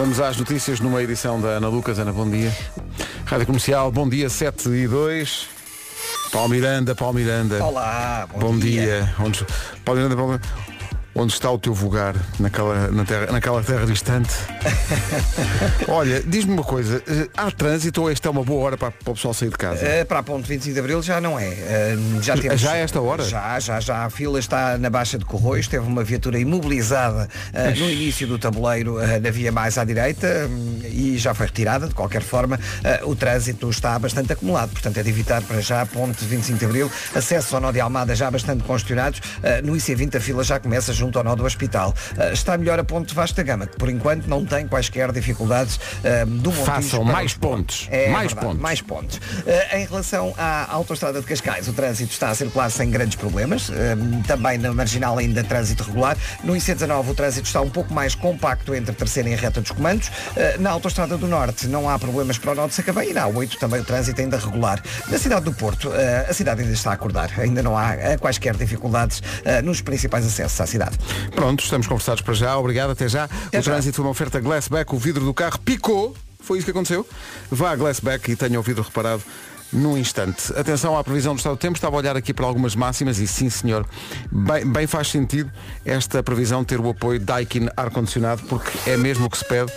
Vamos às notícias numa edição da Ana Lucas. Ana, bom dia. Rádio Comercial, bom dia, 7 e 2. Paulo Miranda, Paulo Miranda. Olá, bom, Bom dia. dia. Onde, Paulo Miranda, Paulo Miranda. Onde está o teu vulgar naquela, na terra, naquela terra distante? Olha, diz-me uma coisa, eh, há trânsito ou esta é uma boa hora para, para o pessoal sair de casa? Eh, para a ponte 25 de Abril já não é. Eh, já, temos, Já é esta hora? Já, já, já. A fila está na Baixa de Corroios. Teve uma viatura imobilizada eh, no início do tabuleiro na via mais à direita hum, e já foi retirada. De qualquer forma, o trânsito está bastante acumulado. Portanto, é de evitar para já a ponte 25 de Abril. Acesso ao nó de Almada já bastante congestionados. No IC20 a fila já começa junto ao nó do hospital. Eh, está melhor a ponte Vasta Gama, que por enquanto não tem quaisquer dificuldades eh, do Montijo Façam mais os pontos. É Mais verdade, pontos. mais pontos. Eh, em relação à autoestrada de Cascais, o trânsito está a circular sem grandes problemas. Também na marginal ainda trânsito regular. No IC19 o trânsito está um pouco mais compacto entre a terceira e a reta dos comandos. Na autoestrada do Norte não há problemas para o Norte de Sacavém e na A8 também o trânsito ainda regular. Na cidade do Porto, a cidade ainda está a acordar. Ainda não há quaisquer dificuldades nos principais acessos à cidade. Pronto, estamos conversados para já. Obrigado, até já. o já. trânsito foi uma oferta Glassback, o vidro do carro picou. Foi isso que aconteceu. Vá a Glassback e tenha o vidro reparado num instante. Atenção à previsão do estado do tempo. Estava a olhar aqui para algumas máximas e sim, senhor, bem, bem faz sentido esta previsão ter o apoio Daikin ar-condicionado, porque é mesmo o que se pede.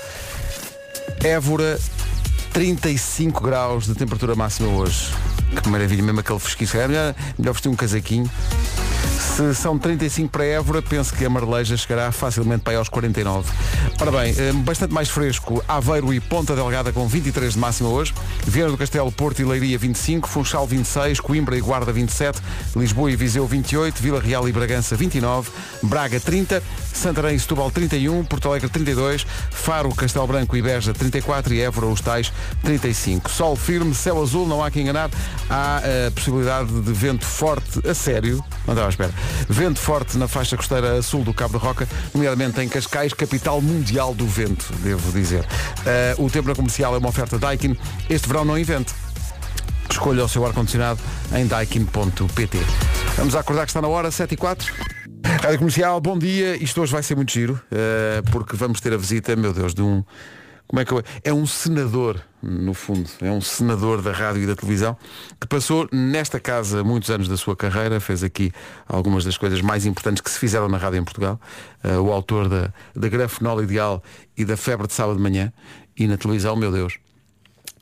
Évora, 35 graus de temperatura máxima hoje. Que maravilha, mesmo aquele fresquinho. É melhor, melhor vestir um casaquinho. Se são 35 para Évora, penso que a Marleja chegará facilmente para aí aos 49. Ora bem, eh, bastante mais fresco, Aveiro e Ponta Delgada com 23 de máxima hoje, Vieira do Castelo, Porto e Leiria 25, Funchal 26, Coimbra e Guarda 27, Lisboa e Viseu 28, Vila Real e Bragança 29, Braga 30, Santarém e Setúbal 31, Porto Alegre 32, Faro, Castelo Branco e Beja 34 e Évora os tais 35. Sol firme, céu azul, não há que enganar, há a possibilidade de vento forte a sério, não estava à espera, vento forte na faixa costeira sul do Cabo de Roca, nomeadamente em Cascais, capital mundial do vento, devo dizer. Eh, o tempo na comercial é uma oferta Daikin, este verão não invente. Escolha o seu ar-condicionado em daikin.pt. Vamos acordar que está na hora, 7 e 4. Rádio Comercial, bom dia. Isto hoje vai ser muito giro, eh, porque vamos ter a visita, meu Deus, de um. Como é que. É um senador, no fundo. É um senador da rádio e da televisão que passou nesta casa muitos anos da sua carreira, fez aqui algumas das coisas mais importantes que se fizeram na rádio em Portugal. Eh, o autor da, da Grafenol Ideal e da Febre de Sábado de Manhã. E na televisão, meu Deus,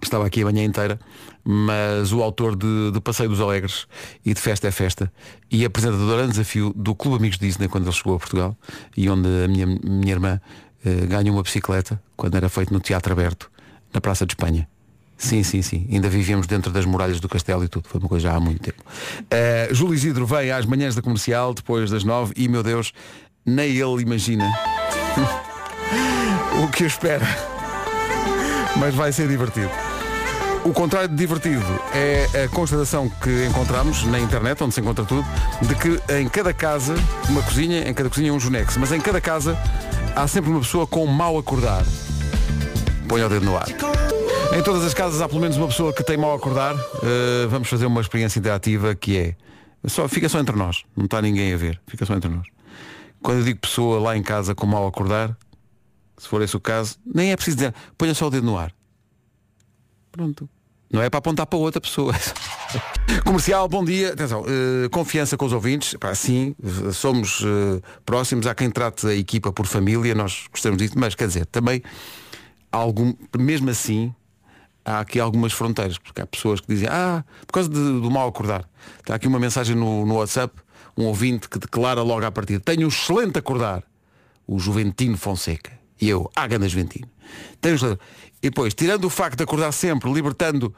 estava aqui a manhã inteira, mas o autor de, de Passeio dos Alegres e de Festa é Festa e apresentador a desafio do Clube Amigos Disney quando ele chegou a Portugal e onde a minha, minha irmã eh, ganhou uma bicicleta quando era feito no Teatro Aberto, na Praça de Espanha. Sim, sim, sim. Ainda vivíamos dentro das muralhas do castelo e tudo. Foi uma coisa já há muito tempo. Eh, Júlio Isidro vem às manhãs da comercial, depois das nove, e meu Deus, nem ele imagina o que espera. Mas vai ser divertido. O contrário de divertido é a constatação que encontramos na internet, onde se encontra tudo, de que em cada casa, uma cozinha, em cada cozinha um Junex, mas em cada casa há sempre uma pessoa com mau acordar. Põe o dedo no ar. Em todas as casas há pelo menos uma pessoa que tem mau acordar. Uh, vamos fazer uma experiência interativa que é. Só, fica só entre nós, não está ninguém a ver, fica só entre nós. Quando eu digo pessoa lá em casa com mau acordar, se for esse o caso, nem é preciso dizer, ponha só o dedo no ar. Pronto. Não é para apontar para outra pessoa. Comercial, bom dia. Atenção, eh, confiança com os ouvintes. Pá, sim, somos eh, próximos. Há quem trate a equipa por família, nós gostamos disso, mas quer dizer, também, algum, mesmo assim, há aqui algumas fronteiras, porque há pessoas que dizem, ah, por causa de- do mal acordar. Está aqui uma mensagem no, no WhatsApp, um ouvinte que declara logo à partida, tenho um excelente acordar, o Juventino Fonseca. E eu, ah, ganda Juventino. Tenho um excelente... E depois, tirando o facto de acordar sempre, libertando.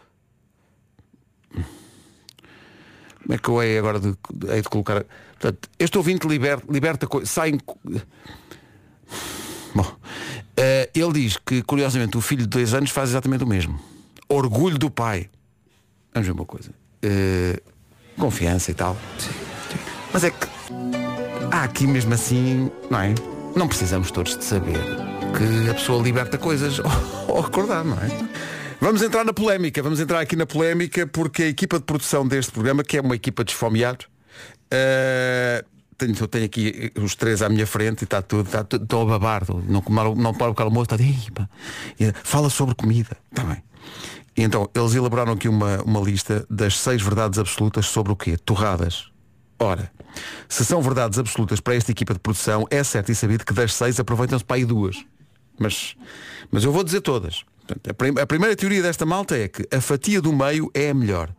Como é que eu hei agora de, de colocar. Portanto, este ouvinte liberta, liberta co- sai. em co- Bom, eh, ele diz que, curiosamente, o filho de dois anos faz exatamente o mesmo. Orgulho do pai. Vamos ver uma coisa. Eh, confiança e tal. Mas é que há aqui mesmo assim, não é? Não precisamos todos de saber que a pessoa liberta coisas ao acordar, não é? Vamos entrar na polémica, vamos entrar aqui na polémica porque a equipa de produção deste programa, que é uma equipa de esfomeados, eh, tenho, eu tenho aqui os três à minha frente e está tudo, está tudo, estou a babar, não, não, não o almoço, está de, fala sobre comida. Está bem. Então, eles elaboraram aqui uma, uma lista das seis verdades absolutas sobre o quê? Torradas. Ora, se são verdades absolutas para esta equipa de produção, é certo e sabido que das seis aproveitam-se para aí duas. Mas, mas eu vou dizer todas. A primeira teoria desta malta é que a fatia do meio é a melhor.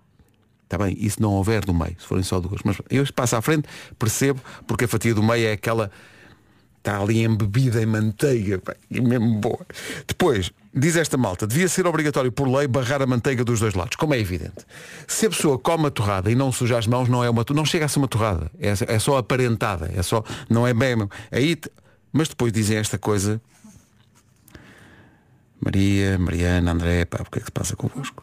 Está bem, e se não houver no meio, se forem só duas. Mas eu passo à frente, percebo, porque a fatia do meio é aquela. Está ali embebida em manteiga, e mesmo boa. Depois, diz esta malta, devia ser obrigatório por lei barrar a manteiga dos dois lados, como é evidente. Se a pessoa come a torrada e não suja as mãos, não é uma não chega a ser uma torrada. É, é só aparentada, é só, não é bem. Aí, mas depois dizem esta coisa. Maria, Mariana, André, pá, o que é que se passa convosco?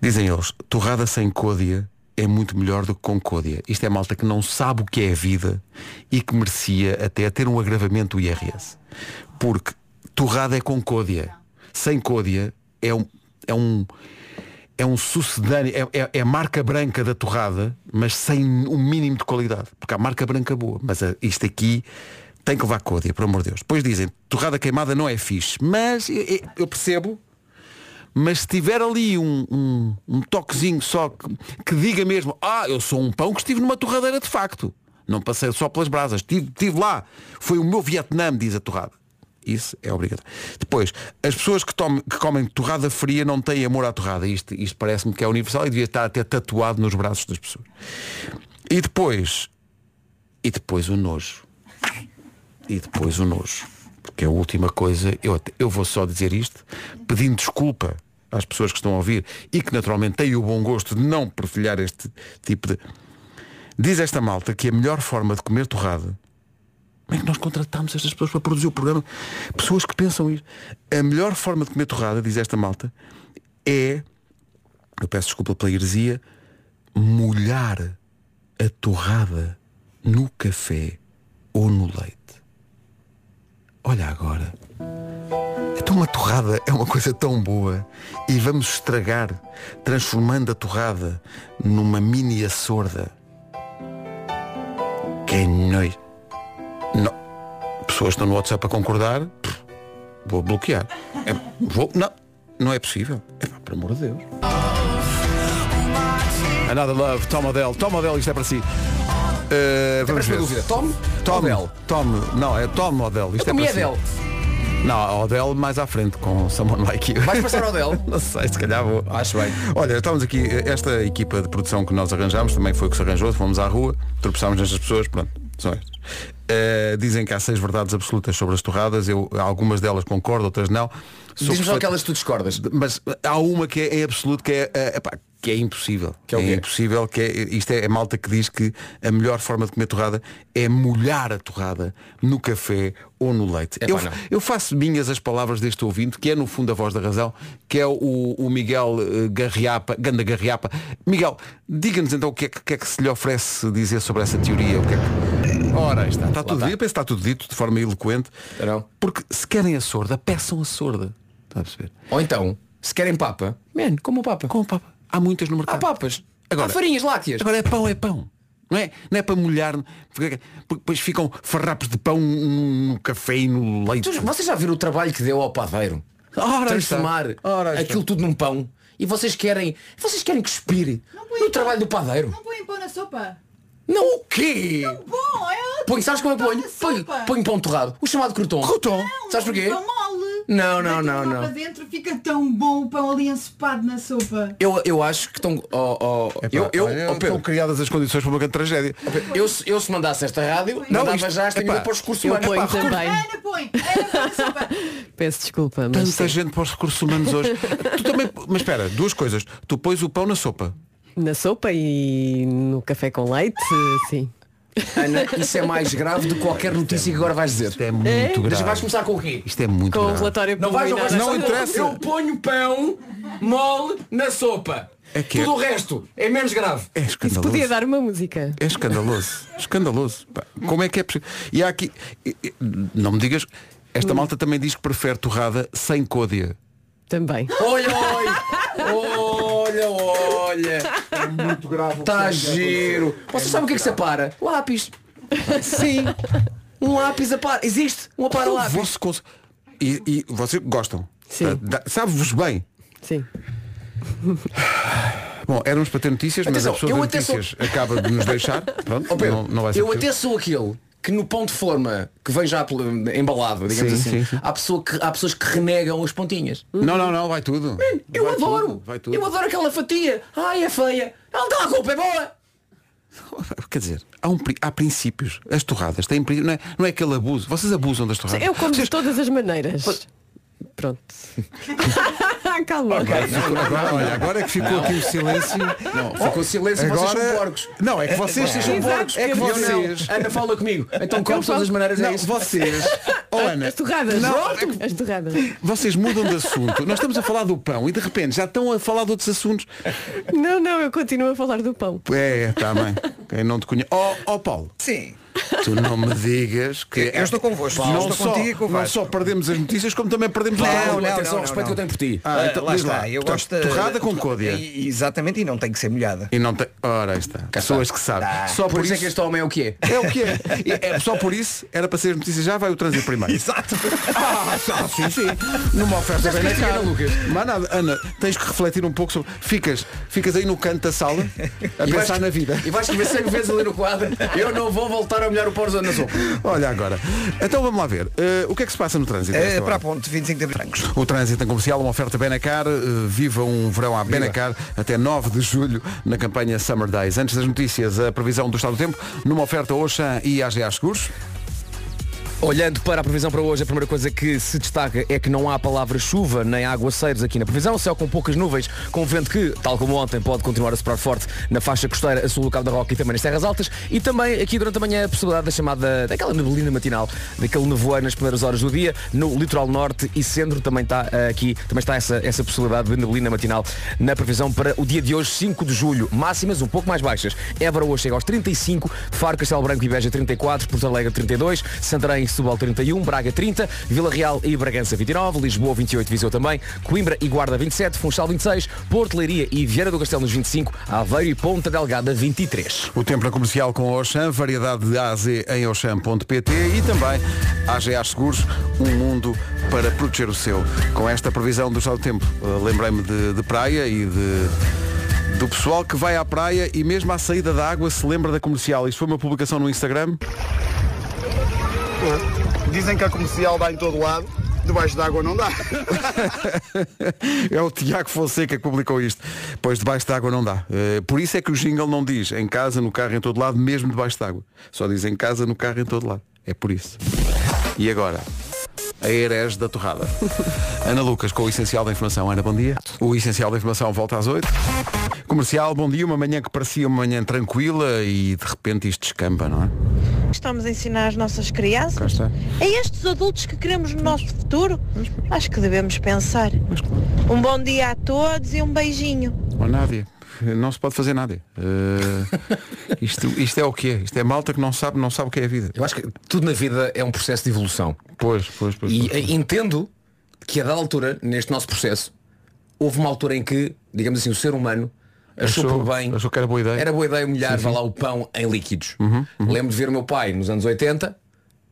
Dizem eles, torrada sem côdea é muito melhor do que com côdea. Isto é malta que não sabe o que é a vida e que merecia até ter um agravamento do IRS. Porque torrada é com côdea. Sem côdea é um, é um, é um sucedâneo, é, é, é, a marca branca da torrada, mas sem um mínimo de qualidade. Porque há marca branca boa. Mas uh, isto aqui tem que levar côdea, por amor de Deus. Depois dizem, torrada queimada não é fixe. Mas eu, percebo mas se tiver ali um, um, um toquezinho só que, que, diga mesmo, ah, eu sou um pão que estive numa torradeira de facto. Não passei só pelas brasas, estive, estive lá. Foi o meu Vietnã, diz a torrada. Isso é obrigatório. Depois, as pessoas que, tome, que comem torrada fria não têm amor à torrada. Isto, isto parece-me que é universal e devia estar até tatuado nos braços das pessoas. E depois, e depois o nojo. E depois o nojo. Porque a última coisa, eu, eu vou só dizer isto, pedindo desculpa às pessoas que estão a ouvir e que naturalmente têm o bom gosto de não perfilhar este tipo de. Diz esta malta que a melhor forma de comer torrada. Como é que nós contratamos estas pessoas para produzir o programa? Pessoas que pensam isso. A melhor forma de comer torrada, diz esta malta, é, eu peço desculpa pela heresia, molhar a torrada no café ou no leite. Olha agora. Então uma torrada é uma coisa tão boa e vamos estragar, transformando a torrada numa mini açorda. Que noite. Não. Pessoas estão no WhatsApp a concordar, vou bloquear. É, vou, não, não é possível. É por amor de Deus. Another Love, Tom Odell. Tom Odell, isto é para si. Uh, vamos ver. dúvida. Tom? Tom Odell. Tom, não, é Tom Odell. Isto Eu é para. Adele. Não, Odell mais à frente com Someone Like You. Vais passar Odell? Não sei, se calhar vou. Acho bem. Olha, estamos aqui, esta equipa de produção que nós arranjamos também foi o que se arranjou, fomos à rua, tropeçámos nestas pessoas, pronto, são estas. Uh, dizem que há seis verdades absolutas sobre as torradas, eu algumas delas concordo, outras não. Diz-me só aquelas que tu discordas. Mas há uma que é, é absoluto, que é, uh, epá, que é impossível. Que é, é impossível, que é, isto é, é malta que diz que a melhor forma de comer torrada é molhar a torrada no café ou no leite. eu, eu, faço minhas as palavras deste ouvinte, que é no fundo a voz da razão, que é o, o Miguel uh, Garriapa, Ganda Garriapa. Miguel, diga-nos então o que é, que é, que se lhe oferece dizer sobre essa teoria. O que é que... Ora, está. Está tudo, dito, penso que está tudo dito de forma eloquente. Não. Porque se querem a sorda, peçam a sorda. Está a perceber? Ou então, se querem papa, man, como o papa. Como o papa. Há muitas no mercado. Há papas. Agora, Há farinhas lácteas. Agora é pão, é pão. Não é, não é para molhar, porque depois ficam farrapos de pão no café e no leite. Vocês já viram o trabalho que deu ao padeiro? Ora Transformar Ora aquilo tudo num pão. E vocês querem. Vocês querem cuspir no trabalho do padeiro. Não põem pão na sopa. Não o quê? Não bom, é Põe, sabes como eu ponho? Põe, põe pão torrado. O chamado croton. Croton. Sabes porquê? Pão mole. Não, não, não, não. Para dentro fica tão bom o pão ali ensopado na sopa. Eu, eu acho que estão. Oh, oh, eu, eu, oh, estão criadas as condições para uma grande tragédia. Eu, eu se mandasse esta rádio, não, mandava isto, já esta epá, para os recursos humanos. Também. Ana põe. Ana sopa. Peço desculpa. Mas Tanta sim. gente para os recursos humanos hoje. tu também, mas espera, duas coisas. Tu pões o pão na sopa. Na sopa e no café com leite, sim. Ana, isso é mais grave do que qualquer notícia que agora vais dizer. Isto é muito é? grave. Deixa, vais começar com o quê? Isto é muito com grave. o relatório não vais, não, vais, não interessa. Eu ponho pão mole na sopa. É que Tudo é... o resto é menos grave. É escandaloso. Isso podia dar uma música. É escandaloso. escandaloso. Como é que é possível? E há aqui. Não me digas. Esta hum. malta também diz que prefere torrada sem côdea. Também. Oi, oi! Olha! É muito grave. Está giro. Você sabe o que é que separa? Lápis. Sim. Um lápis a par. Existe um a par lápis. Você cons- E, e vocês gostam. Sim. Dá- Sabe-vos bem. Sim. Bom, éramos para ter notícias, Atenção, mas a pessoa de até sou- notícias acaba de nos deixar. Pronto, Pedro, não, não vai ser eu até sou aquele que no pão de forma que vem já embalado, digamos Sim, assim, sim, sim. Há, pessoa que, há pessoas que renegam as pontinhas. Não, não, não, vai tudo. Eu Vai adoro! tudo, vai tudo. Eu adoro aquela fatia! Ai, é feia! Ela tem a culpa, é boa! Quer dizer, há, um, há princípios. As torradas têm não é, não é aquele abuso. Vocês abusam das torradas. Eu como de Vocês- todas as maneiras. Pronto. Calma. Agora, olha, agora é que ficou aqui o silêncio. Não, ficou silêncio, vocês Agora- são porcos. Não, é que vocês, Vocês são Exato, porcos. é que vocês- não. Ana, fala comigo. Então como de todas as maneiras é Não, isso? vocês. Oh, Ana, As torradas. Não, Pronto. As torradas. vocês mudam de assunto. Nós estamos a falar do pão e de repente já estão a falar de outros assuntos. Não, não, eu continuo a falar do pão. É, está bem. Quem não te conhece. Oh, oh Paulo, Sim. Tu não me digas que. Eu estou convosco, eu Não estou só, contigo e com o não só perdemos as notícias, como também perdemos o Não, pão. não, Atenção ao respeito não. que eu tenho por ti. Ah, então, lá está, lá. eu Portanto, gosto torrada com côdea. E- Exatamente, e não tem que ser molhada. E não tem. Ora, está. Pessoas que sabem. Só Por, isso é que este homem é o que é. É o que é. É. Só por isso era para ser as notícias já vai o trânsito primeiro. Exato. Ah, só, sim, sim. Numa oferta bem na cara. Lucas. Mas nada, Ana, tens que refletir um pouco sobre. Ficas, ficas aí no canto da sala a E pensar vais- na vida. E vais escrever 100 vezes ali no quadro. Eu não vou voltar a molhar o pó na sopa. Olha agora. Então vamos lá ver. Eh, o que é que se passa no trânsito? hora? para a ponte 25 de abril. O trânsito em comercial, uma oferta Benacar. eh, viva um verão à Benacar até 9 de julho na campanha Summer Days. Antes das notícias, a previsão do estado do tempo numa oferta Oxan e AGA Seguros. Olhando para a previsão para hoje, a primeira coisa que se destaca é que não há palavra chuva nem aguaceiros aqui na previsão, céu com poucas nuvens, com vento que, tal como ontem, pode continuar a soprar forte na faixa costeira a sul do Cabo da Roca e também nas terras altas. E também aqui durante a manhã a possibilidade da chamada, daquela neblina matinal, daquele nevoeiro nas primeiras horas do dia, no litoral norte e centro também está eh, aqui, também está essa, essa possibilidade de neblina matinal na previsão para o dia de hoje, 5 de julho, máximas um pouco mais baixas. Évora hoje chega aos 35, Faro, Castelo Branco e Beja 34, Porto Alegre 32, Santarém Setúbal 31, Braga 30, Vila Real e Bragança 29, Lisboa 28, Viseu também, Coimbra e Guarda 27, Funchal 26, Porto Leiria e Vieira do Castelo nos 25, Aveiro e Ponta Delgada 23. O tempo na comercial com a Oxan, variedade de A em oxam.pt e também AGA Seguros, um mundo para proteger o seu. Com esta previsão do estado do tempo, eh, lembrei-me de, de praia e de, do pessoal que vai à praia e mesmo à saída da água se lembra da comercial. Isto foi uma publicação no Instagram. Dizem que a comercial dá em todo lado, debaixo d'água não dá. é o Tiago Fonseca que publicou isto. Pois debaixo d'água não dá. Eh, por isso é que o jingle não diz em casa, no carro, em todo lado, mesmo debaixo d'água. Só diz em casa, no carro, em todo lado. É por isso. E agora? A Heres da Torrada. Ana Lucas com o Essencial da Informação. Ana, bom dia. O Essencial da Informação volta às 8. Comercial, bom dia. Uma manhã que parecia uma manhã tranquila e de repente isto descamba, não é? Estamos a ensinar as nossas crianças. É estes adultos que queremos no nosso futuro? Acho que devemos pensar. Um bom dia a todos e um beijinho. Oh, Nádia, não se pode fazer nada. Eh, isto, isto é o que é. Isto é malta que não sabe, não sabe o que é a vida. Eu acho que tudo na vida é um processo de evolução. Pois, pois, pois. E pois. entendo que a dada altura, neste nosso processo, houve uma altura em que, digamos assim, o ser humano achou, Achou- por bem. achou que era boa ideia. Era boa ideia molhar, vá lá, o pão em líquidos. Uhum, Lembro de ver o meu pai nos anos 80,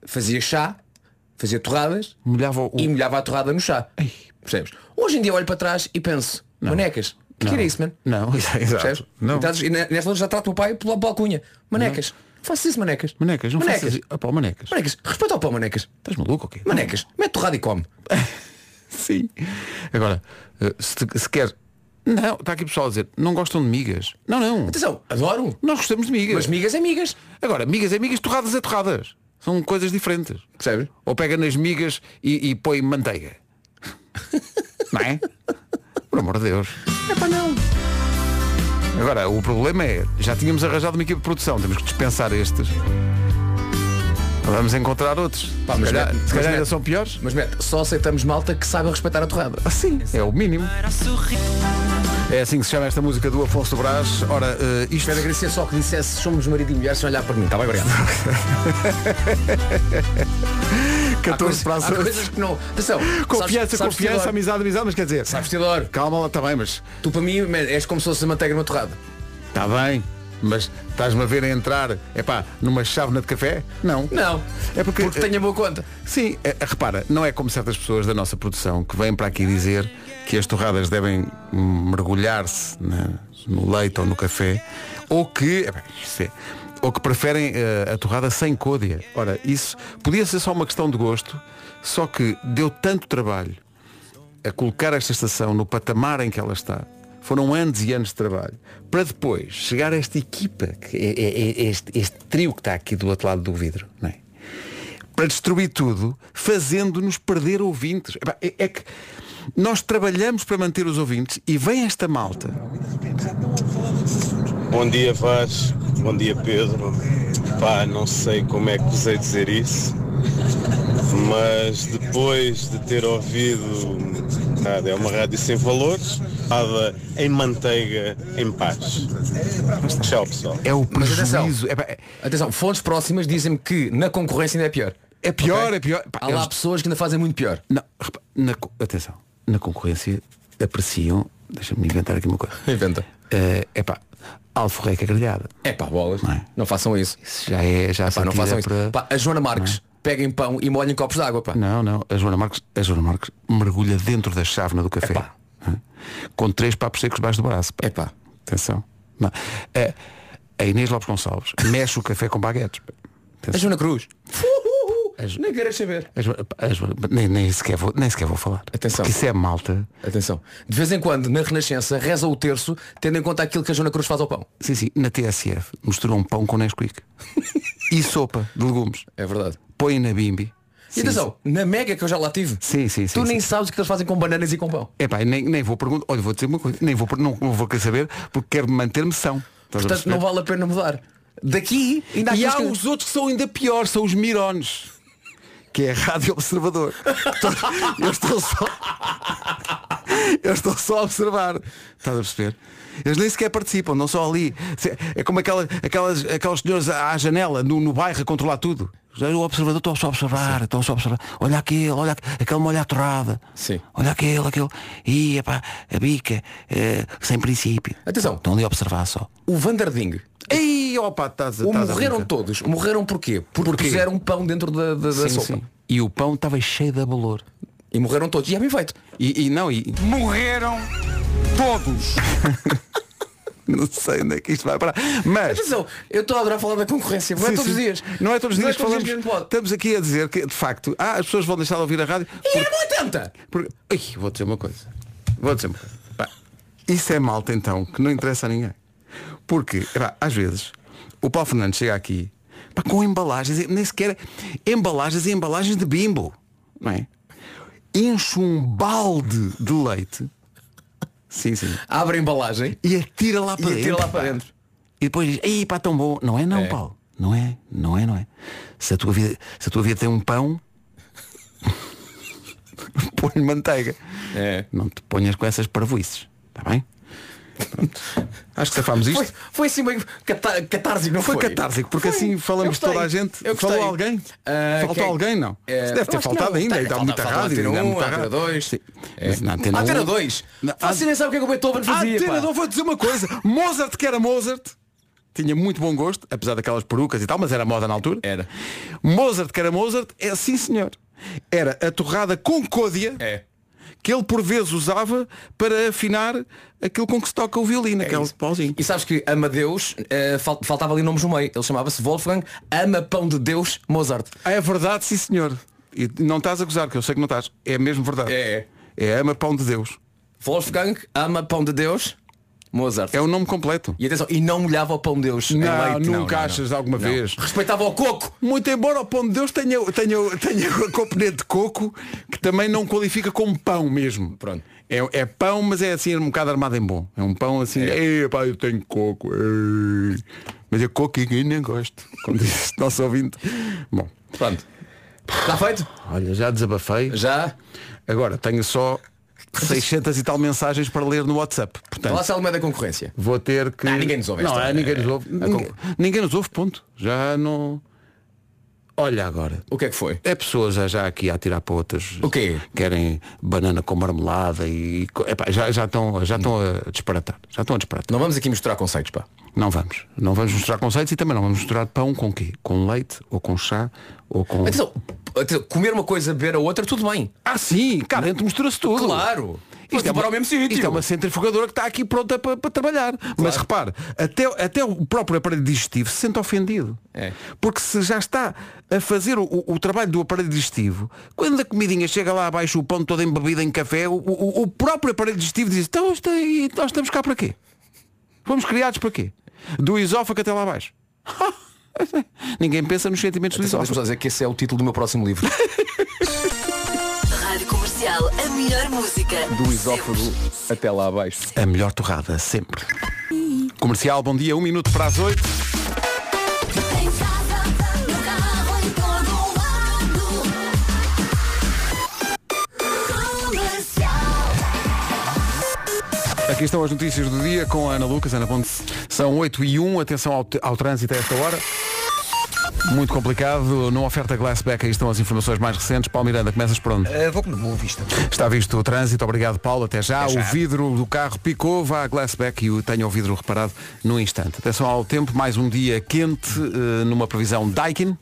fazia chá, fazia torradas Molhava o... e molhava a torrada no chá. Percebes? Hoje em dia olho para trás e penso, manecas, o que Não. era isso, man? Não, exato. Não. E nesta altura já trato o meu pai pela pela alcunha. Manecas. Faço isso, manecas. Manecas, não manecas. faças isso. Ah, pá, manecas. Manecas. Respeita ao pão, manecas. Estás maluco ou quê? Manecas. Mete torrada e come. Sim. Agora, eh, se, te- se quer. Não, está aqui pessoal a dizer, não gostam de migas. Não, não. Atenção, adoro. Nós gostamos de migas. Mas migas é migas. Agora, migas é migas, torradas é torradas. São coisas diferentes. Percebes? Ou pega nas migas e, e põe manteiga. não é? Por amor de Deus. É para não. Agora, o problema é, já tínhamos arranjado uma equipe de produção, temos que dispensar estes. Vamos encontrar outros. Pá, se mas calhar, mete- se mas calhar ainda mete- são piores. Mas mete, só aceitamos malta que saiba respeitar a torrada. Assim, é o mínimo. É assim que se chama esta música do Afonso Brás. Ora, eh, isto Espero agradecer só que dissesse somos marido e mulher sem olhar para mim. Está bem, obrigado. 14 para as há 8. coisas que não. Atenção. Confiança, sabes, sabes confiança, Teodoro? amizade, amizade, mas quer dizer. Sabes, Teodoro, Calma lá também, mas tu para mim és como se fosse a manteiga numa torrada. está bem. Mas estás-me a ver a entrar, epá, numa chávena de café? Não. Não. É porque, Porque tenho a boa conta. Sim, é, é, repara, não é como certas pessoas da nossa produção que vêm para aqui dizer que as torradas devem mergulhar-se na- no leite ou no café, ou que, é, ou que preferem eh, a torrada sem côdea. Ora, isso podia ser só uma questão de gosto, só que deu tanto trabalho a colocar esta estação no patamar em que ela está. Foram anos e anos de trabalho. Para depois chegar a esta equipa, que é, é- é este, este trio que está aqui do outro lado do vidro, não é? para destruir tudo, fazendo-nos perder ouvintes. É, é que nós trabalhamos para manter os ouvintes e vem esta malta. Bom dia Vaz, bom dia Pedro. Pá, não sei como é que vos hei dizer isso, mas depois de ter ouvido nada, é uma rádio sem valores, em manteiga, em paz. Tchau pessoal. É o Mas atenção. prejuízo. Epá, é- Atenção, fontes próximas dizem-me que na concorrência ainda é pior. É pior, Ok? é pior. Pá, Há lá eles- pessoas que ainda fazem muito pior. Não, repa- na atenção, na concorrência apreciam, deixa-me inventar aqui uma coisa. Inventa. É epá, alforreca grelhada. É pá, bolas. Não Não, é? façam isso. Isso já é, já Pá, não sentida façam isso. para... Pá, a Joana Marques, peguem pão e molhem copos de água, pá. Não, não, a Joana Marques, a Joana Marques mergulha dentro da chávena do café. Epá. Com três papos secos debaixo do braço. pá. Epá. Atenção. Não. A, a Inês Lopes Gonçalves mexe o café com baguetes. pá. A Atenção. Joana Cruz. Nem queres saber. A Joana- a Joana- nem, nem, sequer vou, nem sequer vou falar. Atenção. Porque isso é malta. Atenção. De vez em quando, na Renascença, reza o terço, tendo em conta aquilo que a Joana Cruz faz ao pão. Sim, sim, na TSF misturou um pão com Nesquik. e sopa de legumes. É verdade. Põe na bimbi. E atenção, na Mega que eu já lá tive, Sim, sim, sim. tu sim. nem sabes o que eles fazem com bananas e com pão. Epá, nem, nem vou perguntar. Olha, vou dizer uma coisa. Nem vou, per- não, não vou querer saber porque quero manter-me são. Estás a Portanto, perceber? não vale a pena mudar. Daqui, ainda há E há aqueles que- os outros que são ainda piores, são os mirones. Que é a Rádio Observador. eu estou só. Eu estou só a observar. Estás a perceber? Eles nem sequer participam, não só ali. É como aquela, aquelas, aqueles senhores à janela, no, no bairro, a controlar tudo. O observador estou só a observar, estou só a observar. Olha aquele, olha aquele, aquele molha a torrada. Sim. Olha aquele, aquele. E epá, a bica, eh, sem princípio. Atenção. Estão ali a observar só. O Vanderding. Ei, opa, estás a a morreram todos. Morreram porquê? Porque Porquê? puseram pão dentro da, da, da Sim, sopa. sim. E o pão estava cheio de abalor. E morreram todos. E é bem feito. E, e não, e. Morreram todos! não sei onde é que isto vai parar. Mas. Atenção, eu estou a adorar falar da concorrência. Não é Sim, todos os dias. Não é todos os dias que falamos. a gente pode. Estamos aqui a dizer que, de facto, ah, as pessoas vão deixar de ouvir a rádio. E é 80! Porque, Ai, vou dizer uma coisa. Vou dizer uma coisa. Pá, isso é malta então, que não interessa a ninguém. Porque, epá, às vezes, o Paulo Fernandes chega aqui pá, com embalagens, nem sequer embalagens e embalagens de bimbo. Não é? Enche um balde de leite. Sim, sim. Abre a embalagem. E atira lá para E dentro. atira lá para dentro. E depois diz, ei pá, tão bom. Não é não, É. Paulo. Não é, não é, não é. Se a tua vida, se a tua vida tem um pão, põe manteiga. É. Não te ponhas com essas parvoices. Está bem? Acho que safámos isto. Foi, foi assim meio catársico, não Foi foi? catársico, porque Foi. assim falamos toda a gente. Eu gostei. Falou alguém? Ah, Faltou quem- alguém, não? Isso deve ter faltado ainda. Há falta- muita falta rádio. Antena ainda há 1, muita Antena rádio. 2. Sim. É. Antena Antena 1 2. Na- Você nem sabe o que é que o Beethoven A fazia. Antena pá. 2, vou dizer uma coisa. Mozart, que era Mozart, tinha muito bom gosto, apesar daquelas perucas e tal, mas era moda na altura. Era. Mozart, que era Mozart, é sim senhor. Era a torrada com côdea É. que ele por vezes usava para afinar aquilo com que se toca o violino, aquele É isso. pauzinho. E sabes que Amadeus, fal- faltava ali nomes no meio. Ele chamava-se Wolfgang Ama Pão de Deus Mozart. É verdade, sim senhor. E não estás a gozar, que eu sei que não estás. É mesmo verdade. É. É ama pão de Deus. Wolfgang Ama Pão de Deus Mozart. É o nome completo. E atenção, e não molhava o pão de Deus Não, leite. nunca achas alguma Não. vez. Respeitava o coco. Muito embora o pão de Deus tenha, tenha, tenha a componente de coco, que também não qualifica como pão mesmo. Pronto. É, é pão, mas é assim um bocado armado em bom. É um pão assim, É. ei, pá, eu tenho coco. ei." Mas é coco e nem gosto. Como disse nosso ouvinte. Bom, Pronto. Está feito? olha, já desabafei. Já. Agora tenho só 600 e tal mensagens para ler no WhatsApp. Portanto, Lá se é da concorrência. vou ter que. Não, ninguém nos ouve Não, é, ninguém nos ouve. Ninguém, ninguém nos ouve, ponto. Já não. Olha agora. O que é que foi? É pessoas já, já aqui a tirar para outras. O quê? Querem banana com marmelada e. epá, já, já, estão, já estão a disparatar. Já estão a disparatar. Não vamos aqui misturar conceitos, pá. Não vamos. Não vamos misturar conceitos e também não vamos misturar pão com quê? Com leite ou com chá ou com. Atenção, comer uma coisa, beber a outra, tudo bem. Ah sim, cá dentro mistura-se tudo. Claro. Isto é, para uma, o mesmo sítio. isto é uma centrifugadora que está aqui pronta para, para trabalhar. Mas repare, até, até o próprio aparelho digestivo se sente ofendido. É. Porque se já está a fazer o, o- trabalho do aparelho digestivo, quando a comidinha chega lá abaixo, o pão todo embebido em café, o, o- o próprio aparelho digestivo diz, então nós estamos cá para quê? Fomos criados para quê? Do esófago até lá abaixo. Ninguém pensa nos sentimentos do Atenção, Deixa-me esófago. só dizer que esse é o título do meu próximo livro. Rádio Comercial, a melhor música. Do esófago até lá abaixo. A melhor torrada, sempre. Comercial, bom dia, um minuto para as oito. Aqui estão as notícias do dia com a Ana Lucas, Ana Ponte. São 8 e 1, atenção ao, ao trânsito a esta hora. Muito complicado, não oferta Glassback, aí estão as informações mais recentes. Paulo Miranda, começas por onde? Uh, vou boa vista. Está visto o trânsito, obrigado Paulo, até já. Até já. O vidro do carro picou, vá a Glassback e tenha o vidro reparado no instante. Atenção ao tempo, mais um dia quente, eh, numa previsão Daikin.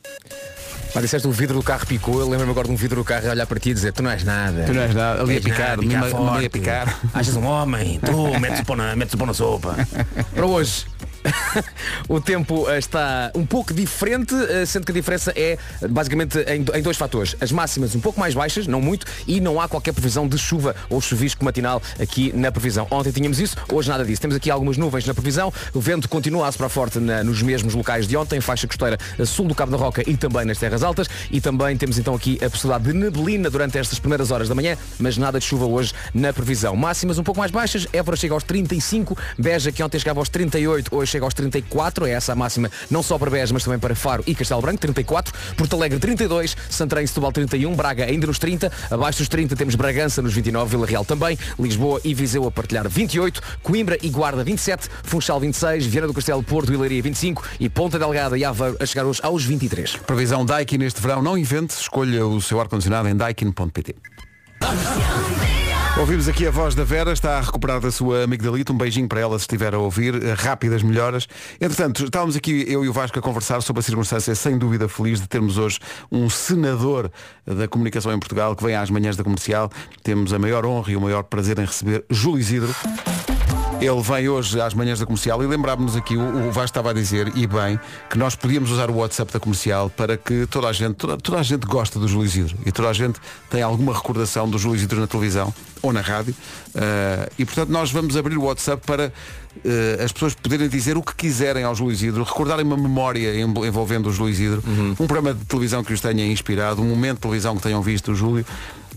Mas disseste o vidro do carro picou, eu lembro-me agora de um vidro do carro a olhar para ti e dizer, tu não és nada. Tu não és nada, ali a picar, nada, picar a forte. picar. Achas um homem, tu metes o pão na, metes o pão na sopa. para hoje. o tempo eh, está um pouco diferente, eh, sendo que a diferença é eh, basicamente em, do- em dois fatores. As máximas um pouco mais baixas, não muito, e não há qualquer previsão de chuva ou chuvisco matinal aqui na previsão. Ontem tínhamos isso, hoje nada disso. Temos aqui algumas nuvens na previsão, o vento continua a soprar forte na- nos mesmos locais de ontem, faixa costeira a sul do Cabo da Roca e também nas terras altas, e também temos então aqui a possibilidade de neblina durante estas primeiras horas da manhã, mas nada de chuva hoje na previsão. Máximas um pouco mais baixas, Évora chega aos 35, Beja que ontem chegava aos 38, hoje chega aos 34, é essa a máxima não só para Beja, mas também para Faro e Castelo Branco, 34, Porto Alegre 32, Santarém e Setúbal 31, Braga ainda nos 30, abaixo dos 30 temos Bragança nos 29, Vila Real também, Lisboa e Viseu a partilhar 28, Coimbra e Guarda 27, Funchal 26, Viana do Castelo, Porto e Leiria 25 e Ponta Delgada e Aveiro a chegar hoje aos 23. Previsão Daikin neste verão, não invente, escolha o seu ar-condicionado em daikin.pt. Ouvimos aqui a voz da Vera, está a recuperar da sua amigdalita. Um beijinho para ela se estiver a ouvir. Rápidas melhoras. Entretanto, estávamos aqui, eu e o Vasco, a conversar sobre a circunstância sem dúvida feliz de termos hoje um senador da comunicação em Portugal que vem às manhãs da comercial. Temos a maior honra e o maior prazer em receber Júlio Isidro. Ele vem hoje às manhãs da comercial e lembrámos-nos aqui, o, o Vasco estava a dizer, e bem, que nós podíamos usar o WhatsApp da comercial para que toda a gente, toda, toda a gente gosta do Júlio Isidro e toda a gente tem alguma recordação do Júlio Isidro na televisão ou na rádio. Ah, e portanto nós vamos abrir o WhatsApp para ah, as pessoas poderem dizer o que quiserem ao Júlio Isidro, recordarem uma memória em- envolvendo o Júlio Isidro, um programa de televisão que os tenha inspirado, um momento de televisão que tenham visto o Júlio.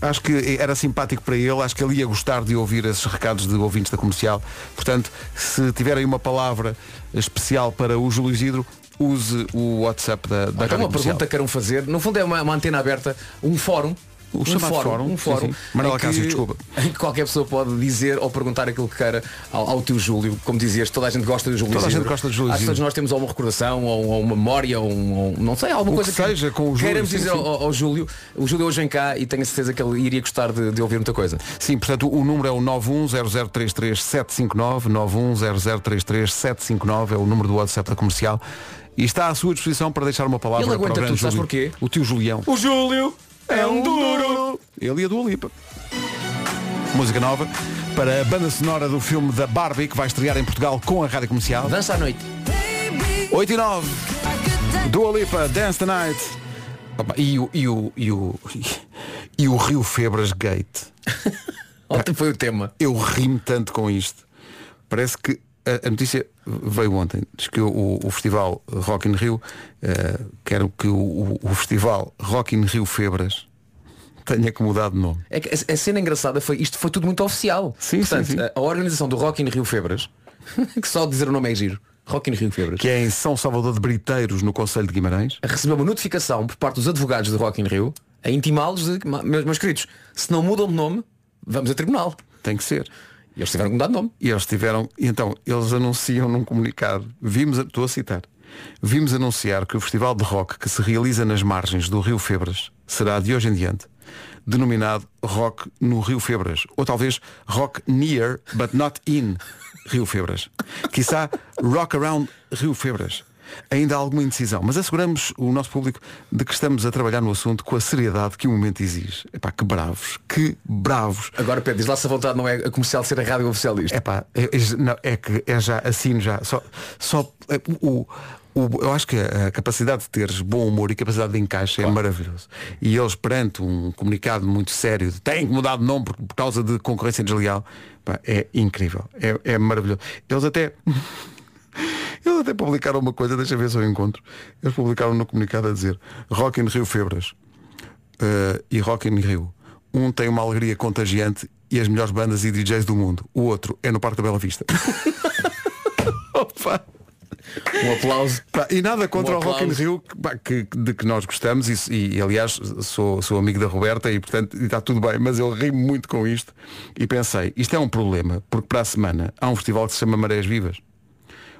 Acho que era simpático para ele, acho que ele ia gostar de ouvir esses recados de ouvintes da comercial. Portanto, se tiverem uma palavra especial para o Júlio Isidro, use o WhatsApp da, da Então Rádio uma Comercial. pergunta que queiram fazer, no fundo é uma, uma antena aberta, um fórum. O um chamado fórum, um fórum. Manuela em que- Cássio, desculpa. Em que qualquer pessoa pode dizer ou perguntar aquilo que queira ao, ao teu Júlio. Como dizias, toda a gente gosta do Júlio Toda a gente gosta do Júlio Acho que todos Isidro. nós temos alguma recordação ou, ou uma memória ou, um- ou não sei, alguma O coisa que seja com o Júlio, Queiramos sim, dizer sim. Ao, ao Júlio. O Júlio hoje vem cá e tenho a certeza que ele iria gostar de, de ouvir muita coisa. Sim, portanto o número é o 910033759, 910033759 é o número do WhatsApp da comercial. E está à sua disposição para deixar uma palavra Ele aguenta para o grande tudo, sabes Júlio. porquê? O tio Julião. O Júlio é um duro. Ele e a Dua Lipa. Música nova para a banda sonora do filme da Barbie que vai estrear em Portugal com a rádio comercial. Dança à noite. 8 e 9. Dua Lipa, Dance the Night. E o, e o, e o, e o Rio Febras Gate. Ontem foi o tema. Eu ri-me tanto com isto. Parece que a, a notícia veio ontem. Diz que o, o festival Rock in Rio, eh, quero que o, o- festival Rock in Rio Febras tenha que mudar de nome. É que a, a cena engraçada foi, isto foi tudo muito oficial. Sim, Portanto, sim, sim. A, a organização do Rock in Rio Febras, que só dizer o nome é giro, Rock in Rio Febras, Que é em São Salvador de Briteiros, no Conselho de Guimarães. recebeu uma notificação por parte dos advogados do Rock in Rio a intimá-los de, "Ma- meus, meus queridos, se não mudam de nome, vamos a tribunal. Tem que ser. E eles tiveram que mudar de nome. E eles tiveram, então, eles anunciam num comunicado, vimos, estou a citar, vimos anunciar que o festival de rock que se realiza nas margens do Rio Febras será de hoje em diante denominado Rock no Rio Febras. Ou talvez Rock Near, but not in Rio Febras. Quiçá Rock Around Rio Febras. Ainda há alguma indecisão, mas asseguramos o nosso público de que estamos a trabalhar no assunto com a seriedade que o momento exige. Epá, que bravos, que bravos. Agora Pedro, diz lá se a vontade não é a comercial ser a rádio oficial disto. Epá, é, é, não, é que é já assino já. Só, só é, o, o- eu acho que a capacidade de teres bom humor e capacidade de encaixe é maravilhoso. E eles perante um comunicado muito sério de têm que mudar de nome por, por causa de concorrência desleal, pá, é incrível. É, é maravilhoso. Eles até. Eles até publicaram uma coisa, deixa ver se eu encontro. Eles publicaram no comunicado a dizer Rock in Rio Febras eh, e Rock in Rio. Um tem uma alegria contagiante e as melhores bandas e DJs do mundo. O outro é no Parque da Bela Vista. Opa! Um aplauso. Pá, e nada contra Um o Rock in. Rio que, pá, que- de que nós gostamos e, e, aliás sou, sou amigo da Roberta e portanto está tudo bem, mas eu ri muito com isto e pensei, isto é um problema, porque para a semana há um festival que se chama Marés Vivas.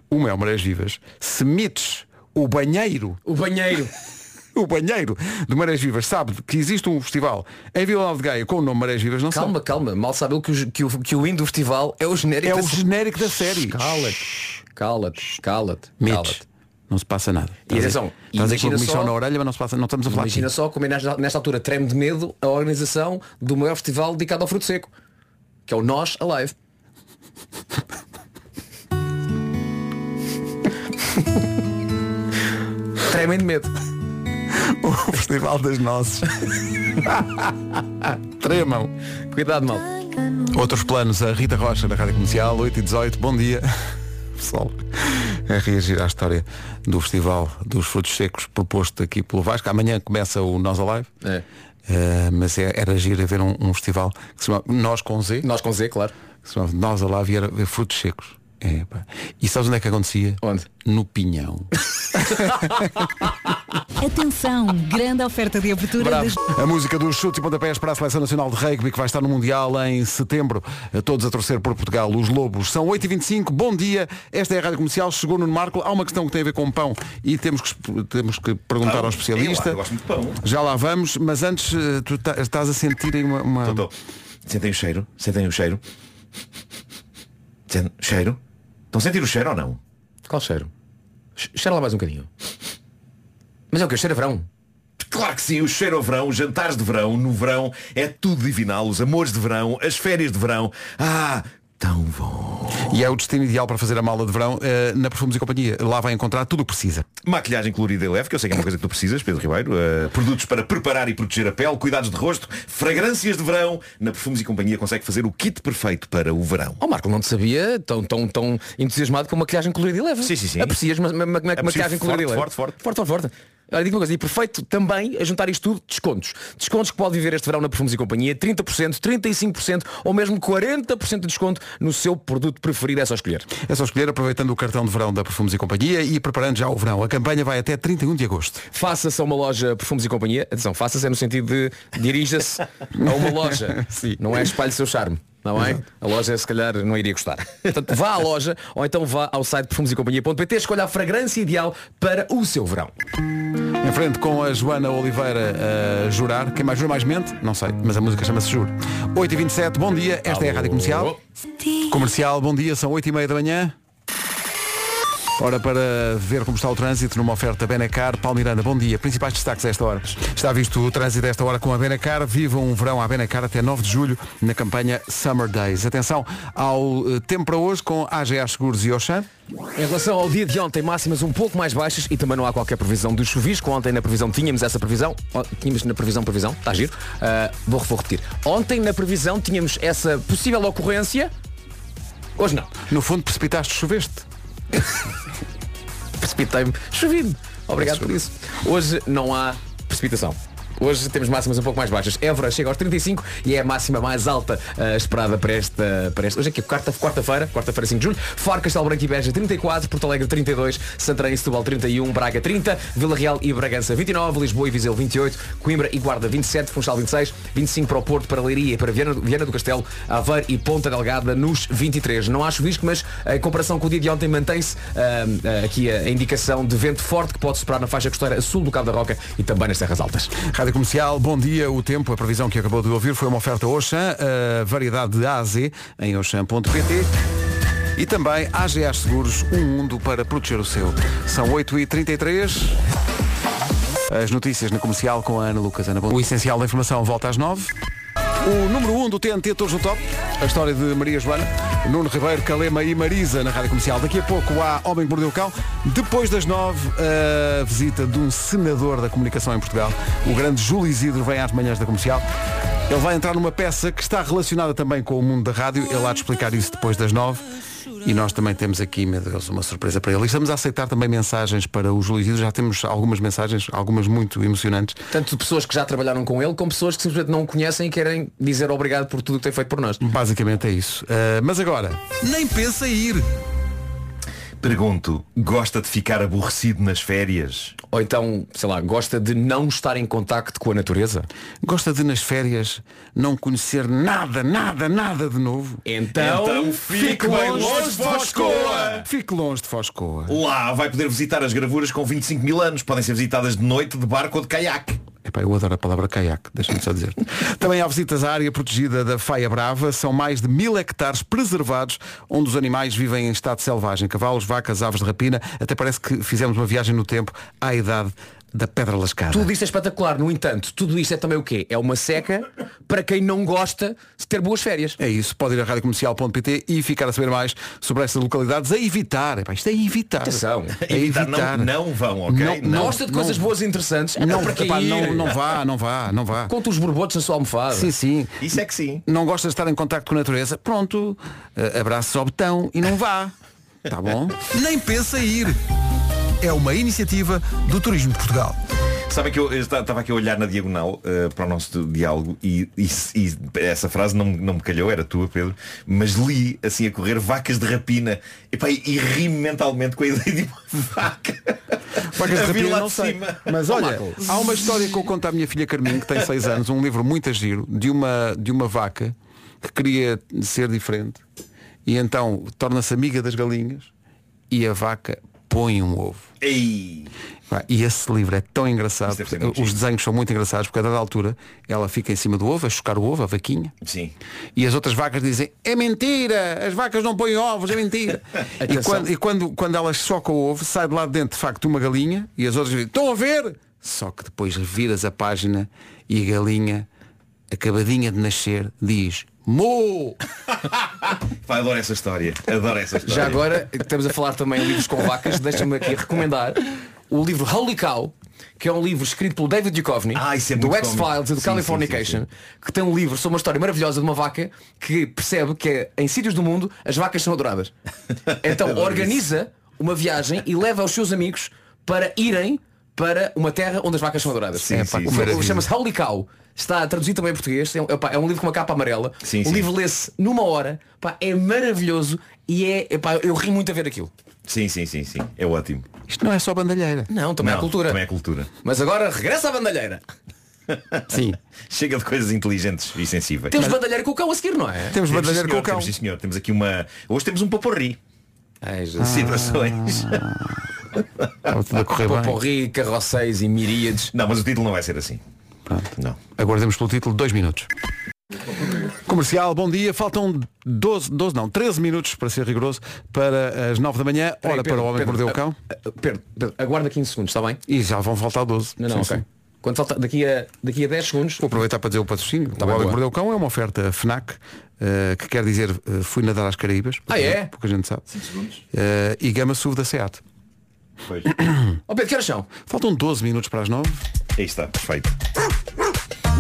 Uma é o Marés Vivas. Se metes o banheiro, O banheiro. o banheiro de Marés Vivas sabe que existe um festival em Vila Nova de Gaia com o nome Marés Vivas, não Calma, calma. Mal sabe ele que o, que, o, que o hino do festival é o genérico É da o genérico da série. Cala-te. Cala-te. Cala-te. Cala-te. não se passa nada. E atenção, Estás aí com a só- na orelha, mas não, se passa, não estamos a falar Imagina aqui. só como é nesta, nesta altura treme de medo a organização do maior festival dedicado ao fruto seco. Que é o Nós Alive. Tremem de medo. O Festival das Nozes. Tremam. Cuidado, mal. Outros planos, a Rita Rocha da Rádio Comercial, 8 e 18, bom dia. Pessoal, a reagir à história do Festival dos Frutos Secos proposto aqui pelo Vasco. Amanhã começa o Nós Alive. É. Eh, mas é- era agir a ver um, um festival que se chama Nós com Z, Nós com Z, claro. que se chamava Nós Alive e era ver frutos secos. É, pá. E sabes onde é que acontecia? Onde? No Pinhão. Atenção, grande oferta de abertura Bravo. das A música dos chutes e pontapés para a Seleção Nacional de Rugby que vai estar no Mundial em setembro. A Todos a torcer por Portugal, os Lobos. São 8h25, bom dia. Esta é a Rádio Comercial, chegou no Marco. Há uma questão que tem a ver com pão e temos que, temos que perguntar Pão? ao especialista. Eu, eu gosto muito de pão. Já lá vamos, mas antes eh, tu tá- estás a sentir aí uma... uma- Tô, tô. Sentem o cheiro? Sentem o cheiro? Sentem- Cheiro? Estão a sentir o cheiro ou não? Qual cheiro? Che- Cheira lá mais um bocadinho. Mas é o que? Cheira a verão. Claro que sim, o cheiro ao verão, os jantares de verão, no verão, é tudo divinal, os amores de verão, as férias de verão. Ah, tão bom. E é o destino ideal para fazer a mala de verão eh, na Perfumes e Companhia. Lá vai encontrar tudo o que precisa. Maquilhagem colorida e leve, que eu sei que é uma coisa que tu precisas, Pedro Ribeiro. Uh, produtos para preparar e proteger a pele, cuidados de rosto, fragrâncias de verão. Na Perfumes e Companhia consegue fazer o kit perfeito para o verão. Oh Marco, não te sabia tão, tão, tão entusiasmado com maquilhagem colorida e leve. Sim, sim, sim. Aprecias ma ma ma maquilhagem colorida e leve. forte, forte, forte. Forte, forte, Olha, digo uma coisa, e perfeito também a juntar isto tudo, descontos. Descontos que pode viver este verão na Perfumes e Companhia, 30%, 35% ou mesmo 40% de desconto no seu produto preferido, é só escolher. É só escolher aproveitando o cartão de verão da Perfumes e Companhia e preparando já o verão. A campanha vai até 31 de agosto. Faça-se a uma loja Perfumes e Companhia, atenção, faça-se é no sentido de dirija-se a uma loja, Sim. não é espalhe seu charme. Não é? A loja se calhar não iria gostar. Portanto, vá à loja ou então vá ao site perfumesecompanhia.pt escolha a fragrância ideal para o seu verão. Em frente com a Joana Oliveira a jurar. Quem mais jura mais mente? Não sei, mas a música chama-se Juro. 8h27, bom dia. Esta é a Rádio Comercial. Comercial, bom dia, são 8h30 da manhã. Ora, para ver como está o trânsito numa oferta Benacar, Paulo Miranda, bom dia. Principais destaques a esta hora. Está visto o trânsito a esta hora com a Benacar. Viva um verão à Benacar até 9 de julho na campanha Summer Days. Atenção ao eh, tempo para hoje com AGA Seguros e Oxan. Em relação ao dia de ontem, máximas um pouco mais baixas e também não há qualquer previsão de chuvisco. Ontem na previsão tínhamos essa previsão. Tínhamos na previsão, previsão, está giro. Ah, vou, vou repetir. Ontem na previsão tínhamos essa possível ocorrência. Hoje não. No fundo, precipitaste, choveste. Precipitei-me. Chovi-me. Obrigado por isso. Hoje não há precipitação. Hoje temos máximas um pouco mais baixas. Évora chega aos 35 e é a máxima mais alta eh, esperada para esta, para esta. Hoje é que quarta, quarta-feira, quarta-feira 5 de julho. Faro, Castelo Branco e Beja 34, Porto Alegre 32, Santarém Setúbal 31, Braga 30, Vila Real e Bragança 29, Lisboa e Viseu 28, Coimbra e Guarda 27, Funchal 26, 25 para o Porto, para Leiria e para Viana, Viana do Castelo, Aveiro e Ponta Delgada nos 23. Não acho visco, mas em comparação com o dia de ontem mantém-se ah, aqui a indicação de vento forte que pode superar na faixa costeira sul do Cabo da Roca e também nas Terras Altas. Rádio Comercial, bom dia. O tempo, a previsão que acabou de ouvir foi uma oferta Oxam, a variedade de A a Z em oxam.pt e também AGA Seguros, um mundo para proteger o seu. São 8h33. As notícias na comercial com a Ana Lucas. Ana, bom- o essencial da informação volta às 9. O número 1 um do TNT Todos no Top, a história de Maria Joana, Nuno Ribeiro, Calema e Marisa na Rádio Comercial. Daqui a pouco há Homem que Mordeu o Cão. Depois das 9, a visita de um senador da comunicação em Portugal. O grande Júlio Isidro vem às manhãs da Comercial. Ele vai entrar numa peça que está relacionada também com o mundo da rádio. Ele há de explicar isso depois das 9. E nós também temos aqui, meu Deus, uma surpresa para ele. E estamos a aceitar também mensagens para o Júlio Isidro. Já temos algumas mensagens, algumas muito emocionantes. Tanto de pessoas que já trabalharam com ele, como pessoas que simplesmente não o conhecem e querem dizer obrigado por tudo o que tem feito por nós. Basicamente é isso. Uh, mas agora, Nem pensa ir. Pergunto, gosta de ficar aborrecido nas férias? Ou então, sei lá, gosta de não estar em contacto com a natureza? gosta de nas férias não conhecer nada, nada, nada de novo? Então, Então fique bem longe de Foscoa. Fique longe de Foscoa. Lá vai poder visitar as gravuras com 25 mil anos. Podem ser visitadas de noite, de barco ou de caiaque. Epá, eu adoro a palavra caiaque, deixa-me só dizer. Também há visitas à área protegida da Faia Brava. São mais de mil hectares preservados, onde os animais vivem em estado selvagem. Cavalos, vacas, aves de rapina. Até parece que fizemos uma viagem no tempo à idade da Pedra Lascada. Tudo isto é espetacular, no entanto, tudo isto é também o quê? É uma seca para quem não gosta de ter boas férias. É isso, pode ir a radiocomercial.pt e ficar a saber mais sobre estas localidades a evitar. Epá, isto é evitar. Atenção. É evitar. Não, não vão, ok? Não, gosta de coisas boas e interessantes? Não, para que epá, não, não vá, não vá, não vá. Conta os borbotos na sua almofada. Sim, sim. Isso é que sim. Não gosta de estar em contacto com a natureza? Pronto, eh, abraço ao botão e não vá. Tá bom? Nem pensa ir. É uma iniciativa do Turismo de Portugal. Sabem que eu estava aqui a olhar na diagonal eh, para o nosso diálogo e, e- e essa frase não, não me calhou, era tua, Pedro, mas li assim a correr vacas de rapina Epá, e, e ri mentalmente com a ideia de uma vaca. Vacas de rapina lá não de sei. cima. Mas Oh, olha, Marco. há uma história que eu conto à minha filha Carminho, que tem 6 anos, um livro muito a giro, de uma, de uma vaca que queria ser diferente e então torna-se amiga das galinhas e a vaca põe um ovo. Ei. E esse livro é tão engraçado, os desenhos são muito engraçados, porque a dada altura ela fica em cima do ovo, a chocar o ovo, a vaquinha. Sim. E as outras vacas dizem, é mentira, as vacas não põem ovos, é mentira. e quando, e quando, quando elas chocam o ovo, sai de lá de dentro de facto uma galinha e as outras dizem, estão a ver? Só que depois reviras a página e a galinha, acabadinha de nascer, diz, Mo! Pá, adoro essa história. Adoro essa história. Já agora, estamos a falar também em livros com vacas, deixa-me aqui recomendar o livro Holy Cow, que é um livro escrito pelo David Duchovny, Ah, é do X-Files e do sim, Californication, sim, que tem um livro sobre uma história maravilhosa de uma vaca que percebe que é, em sítios do mundo as vacas são adoradas. Então organiza uma viagem e leva os seus amigos para irem para uma terra onde as vacas são adoradas. Sim, É, sim. Chama-se Holy Cow. Está traduzido também em português. É, um- é um livro com uma capa amarela. Sim, o sim. livro lê-se numa hora. Pá, é maravilhoso e é, eu ri muito a ver aquilo. Sim, sim, sim, sim. É ótimo. Isto não é só bandalheira. Não, também Não, é cultura. Também é cultura. Mas agora regressa à bandalheira. Sim. Chega de coisas inteligentes e sensíveis. Temos bandalheira com o cão a seguir, não é? Temos Temos, bandalheira sim, com o senhor, cão. temos, sim, senhor. Temos aqui uma. Hoje temos um paporri. Ai, Jesus. Situações. Estava tudo a correr bem. Poporri, carrocéis e miríades. Não, mas o título não vai ser assim. Pronto. Não. Aguardemos pelo título, dois minutos. Comercial, bom dia. Faltam 12, 12 não, 13 minutos para ser rigoroso para as 9 da manhã, hora Pedro, para o homem que Pedro, mordeu o cão. ah, ah, Pedro, Pedro, aguarda 15 segundos, está bem? E já vão faltar 12. Não, não, Sim, ok. sim. Quando falta, daqui, a, daqui a 10 segundos. Vou aproveitar para dizer o patrocínio. Tá o Homem. Mordeu o Cão é uma oferta FNAC, eh, que quer dizer eh, fui nadar às Caraíbas. Ah, é? Pouca gente sabe. Eh, e Gama SUV da SEAT. Pois. Ó Pedro, que horas são? Faltam 12 minutos para as 9. Aí está, perfeito.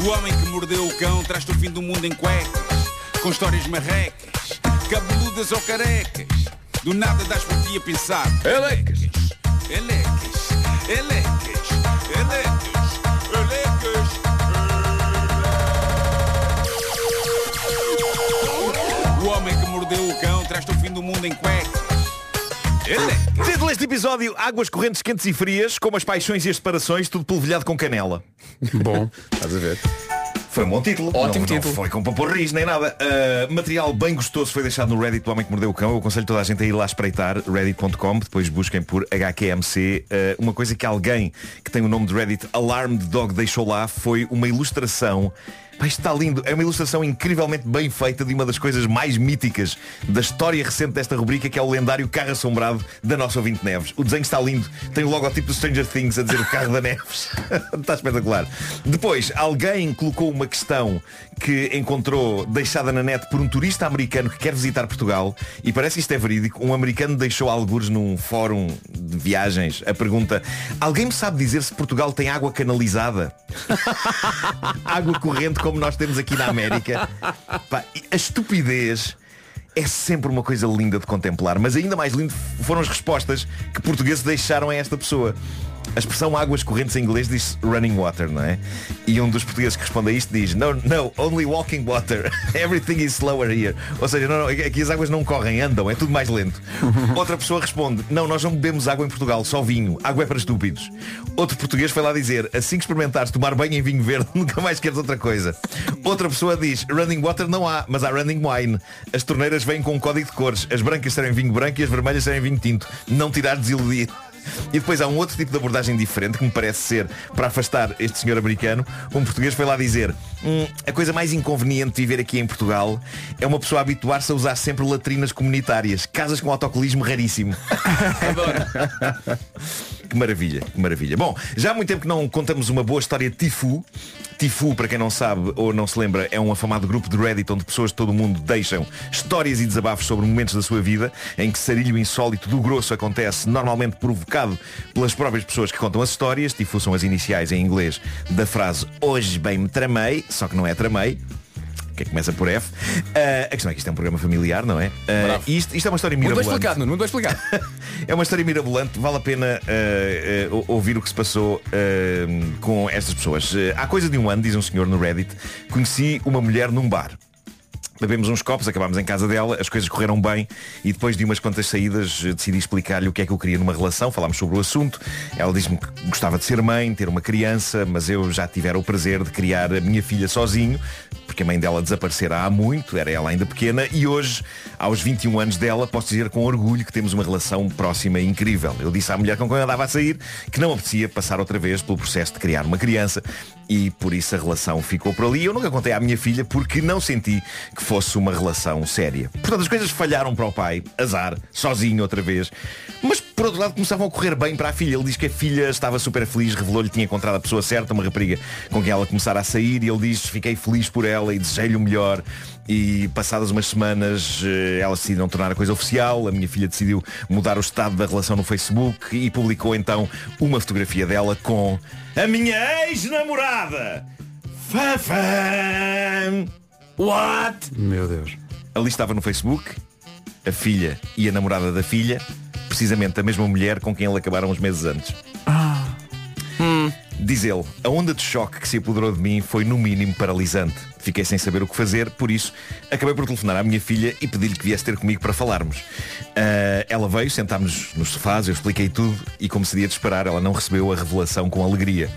O homem que mordeu o cão traz-te o fim do mundo em cuecas, com histórias marrecas, cabeludas ou carecas. Do nada das por ti a pensar. Elecas! Elecas, elecas, elecas, elecas. Mordeu o fim do mundo em cuecas. Título deste episódio, águas correntes quentes e frias, como as paixões e as separações, tudo polvilhado com canela. Bom, estás a ver? Foi um bom título. Ótimo não, título. Não foi com paporris nem nada. Uh, material bem gostoso foi deixado no Reddit do Homem que Mordeu o Cão. Eu aconselho toda a gente a ir lá espreitar, reddit.com, depois busquem por HQMC. Uh, uma coisa que alguém que tem o nome de Reddit Alarmed Dog deixou lá foi uma ilustração. Isto está lindo. É uma ilustração incrivelmente bem feita de uma das coisas mais míticas da história recente desta rubrica, que é o lendário carro assombrado da nossa ouvinte Neves. O desenho está lindo. Tem o logotipo do Stranger Things a dizer o carro da Neves. está espetacular. Depois, alguém colocou uma questão que encontrou deixada na net por um turista americano que quer visitar Portugal e parece que isto é verídico. Um americano deixou algures num fórum de viagens a pergunta Alguém me sabe dizer se Portugal tem água canalizada? água corrente como nós temos aqui na América. Pá, a estupidez é sempre uma coisa linda de contemplar, mas ainda mais lindo foram as respostas que portugueses deixaram a esta pessoa. A expressão águas correntes em inglês diz running water, não é? E um dos portugueses que responde a isto diz No, no, only walking water. Everything is slower here. Ou seja, não, não, aqui as águas não correm, andam, é tudo mais lento. Outra pessoa responde Não, nós não bebemos água em Portugal, só vinho. Água é para estúpidos. Outro português foi lá dizer Assim que experimentares tomar banho em vinho verde, nunca mais queres outra coisa. Outra pessoa diz Running water não há, mas há running wine. As torneiras vêm com um código de cores. As brancas serem vinho branco e as vermelhas serem vinho tinto. Não tirar desiludir. E depois há um outro tipo de abordagem diferente que me parece ser para afastar este senhor americano. Um português foi lá dizer "Hum, a coisa mais inconveniente de viver aqui em Portugal é uma pessoa habituar-se a usar sempre latrinas comunitárias. Casas com autocolismo raríssimo. Que maravilha, que maravilha. Bom, já há muito tempo que não contamos uma boa história de Tifu. Tifu, para quem não sabe ou não se lembra, é um afamado grupo de Reddit onde pessoas de todo o mundo deixam histórias e desabafos sobre momentos da sua vida em que sarilho insólito do grosso acontece, normalmente provocado pelas próprias pessoas que contam as histórias. Tifu são as iniciais em inglês da frase Hoje bem me tramei, só que não é tramei. Que começa por F. Ah, a questão é que isto é um programa familiar, não é? Ah, isto, isto é uma história Muito bem mirabolante. explicado, Nuno, muito bem explicado. É uma história mirabolante, vale a pena ou- ouvir o que se passou com estas pessoas. Há coisa de um ano, diz um senhor no Reddit, conheci uma mulher num bar. Bebemos uns copos, acabámos em casa dela, as coisas correram bem e depois de umas quantas saídas eh, decidi explicar-lhe o que é que eu queria numa relação, falámos sobre o assunto. Ela disse-me que gostava de ser mãe, ter uma criança, mas eu já tivera o prazer de criar a minha filha sozinho, porque a mãe dela desaparecera há muito, era ela ainda pequena, e hoje, aos 21 anos dela, posso dizer com orgulho que temos uma relação próxima e incrível. Eu disse à mulher com quem eu andava a sair que não apetecia passar outra vez pelo processo de criar uma criança e por isso a relação ficou por ali. Eu nunca contei à minha filha porque não senti que fosse uma relação séria. Portanto, as coisas falharam para o pai, azar, sozinho outra vez. Mas por outro lado começavam a correr bem para a filha. Ele diz que a filha estava super feliz, revelou-lhe que tinha encontrado a pessoa certa, uma rapariga com quem ela começara a sair e ele diz fiquei feliz por ela e desejei-lhe o melhor. E passadas umas semanas eh, elas decidiram tornar a coisa oficial. A minha filha decidiu mudar o estado da relação no Facebook e publicou então uma fotografia dela com a minha ex-namorada. Fafam! What? Meu Deus. Ali estava no Facebook a filha e a namorada da filha, precisamente a mesma mulher com quem ele acabaram uns meses antes. Hum. Diz ele, a onda de choque que se apoderou de mim foi no mínimo paralisante. Fiquei sem saber o que fazer, por isso acabei por telefonar à minha filha e pedir-lhe que viesse ter comigo para falarmos. Ah, ela veio, sentámos nos sofás, eu expliquei tudo e como seria de esperar, ela não recebeu a revelação com alegria.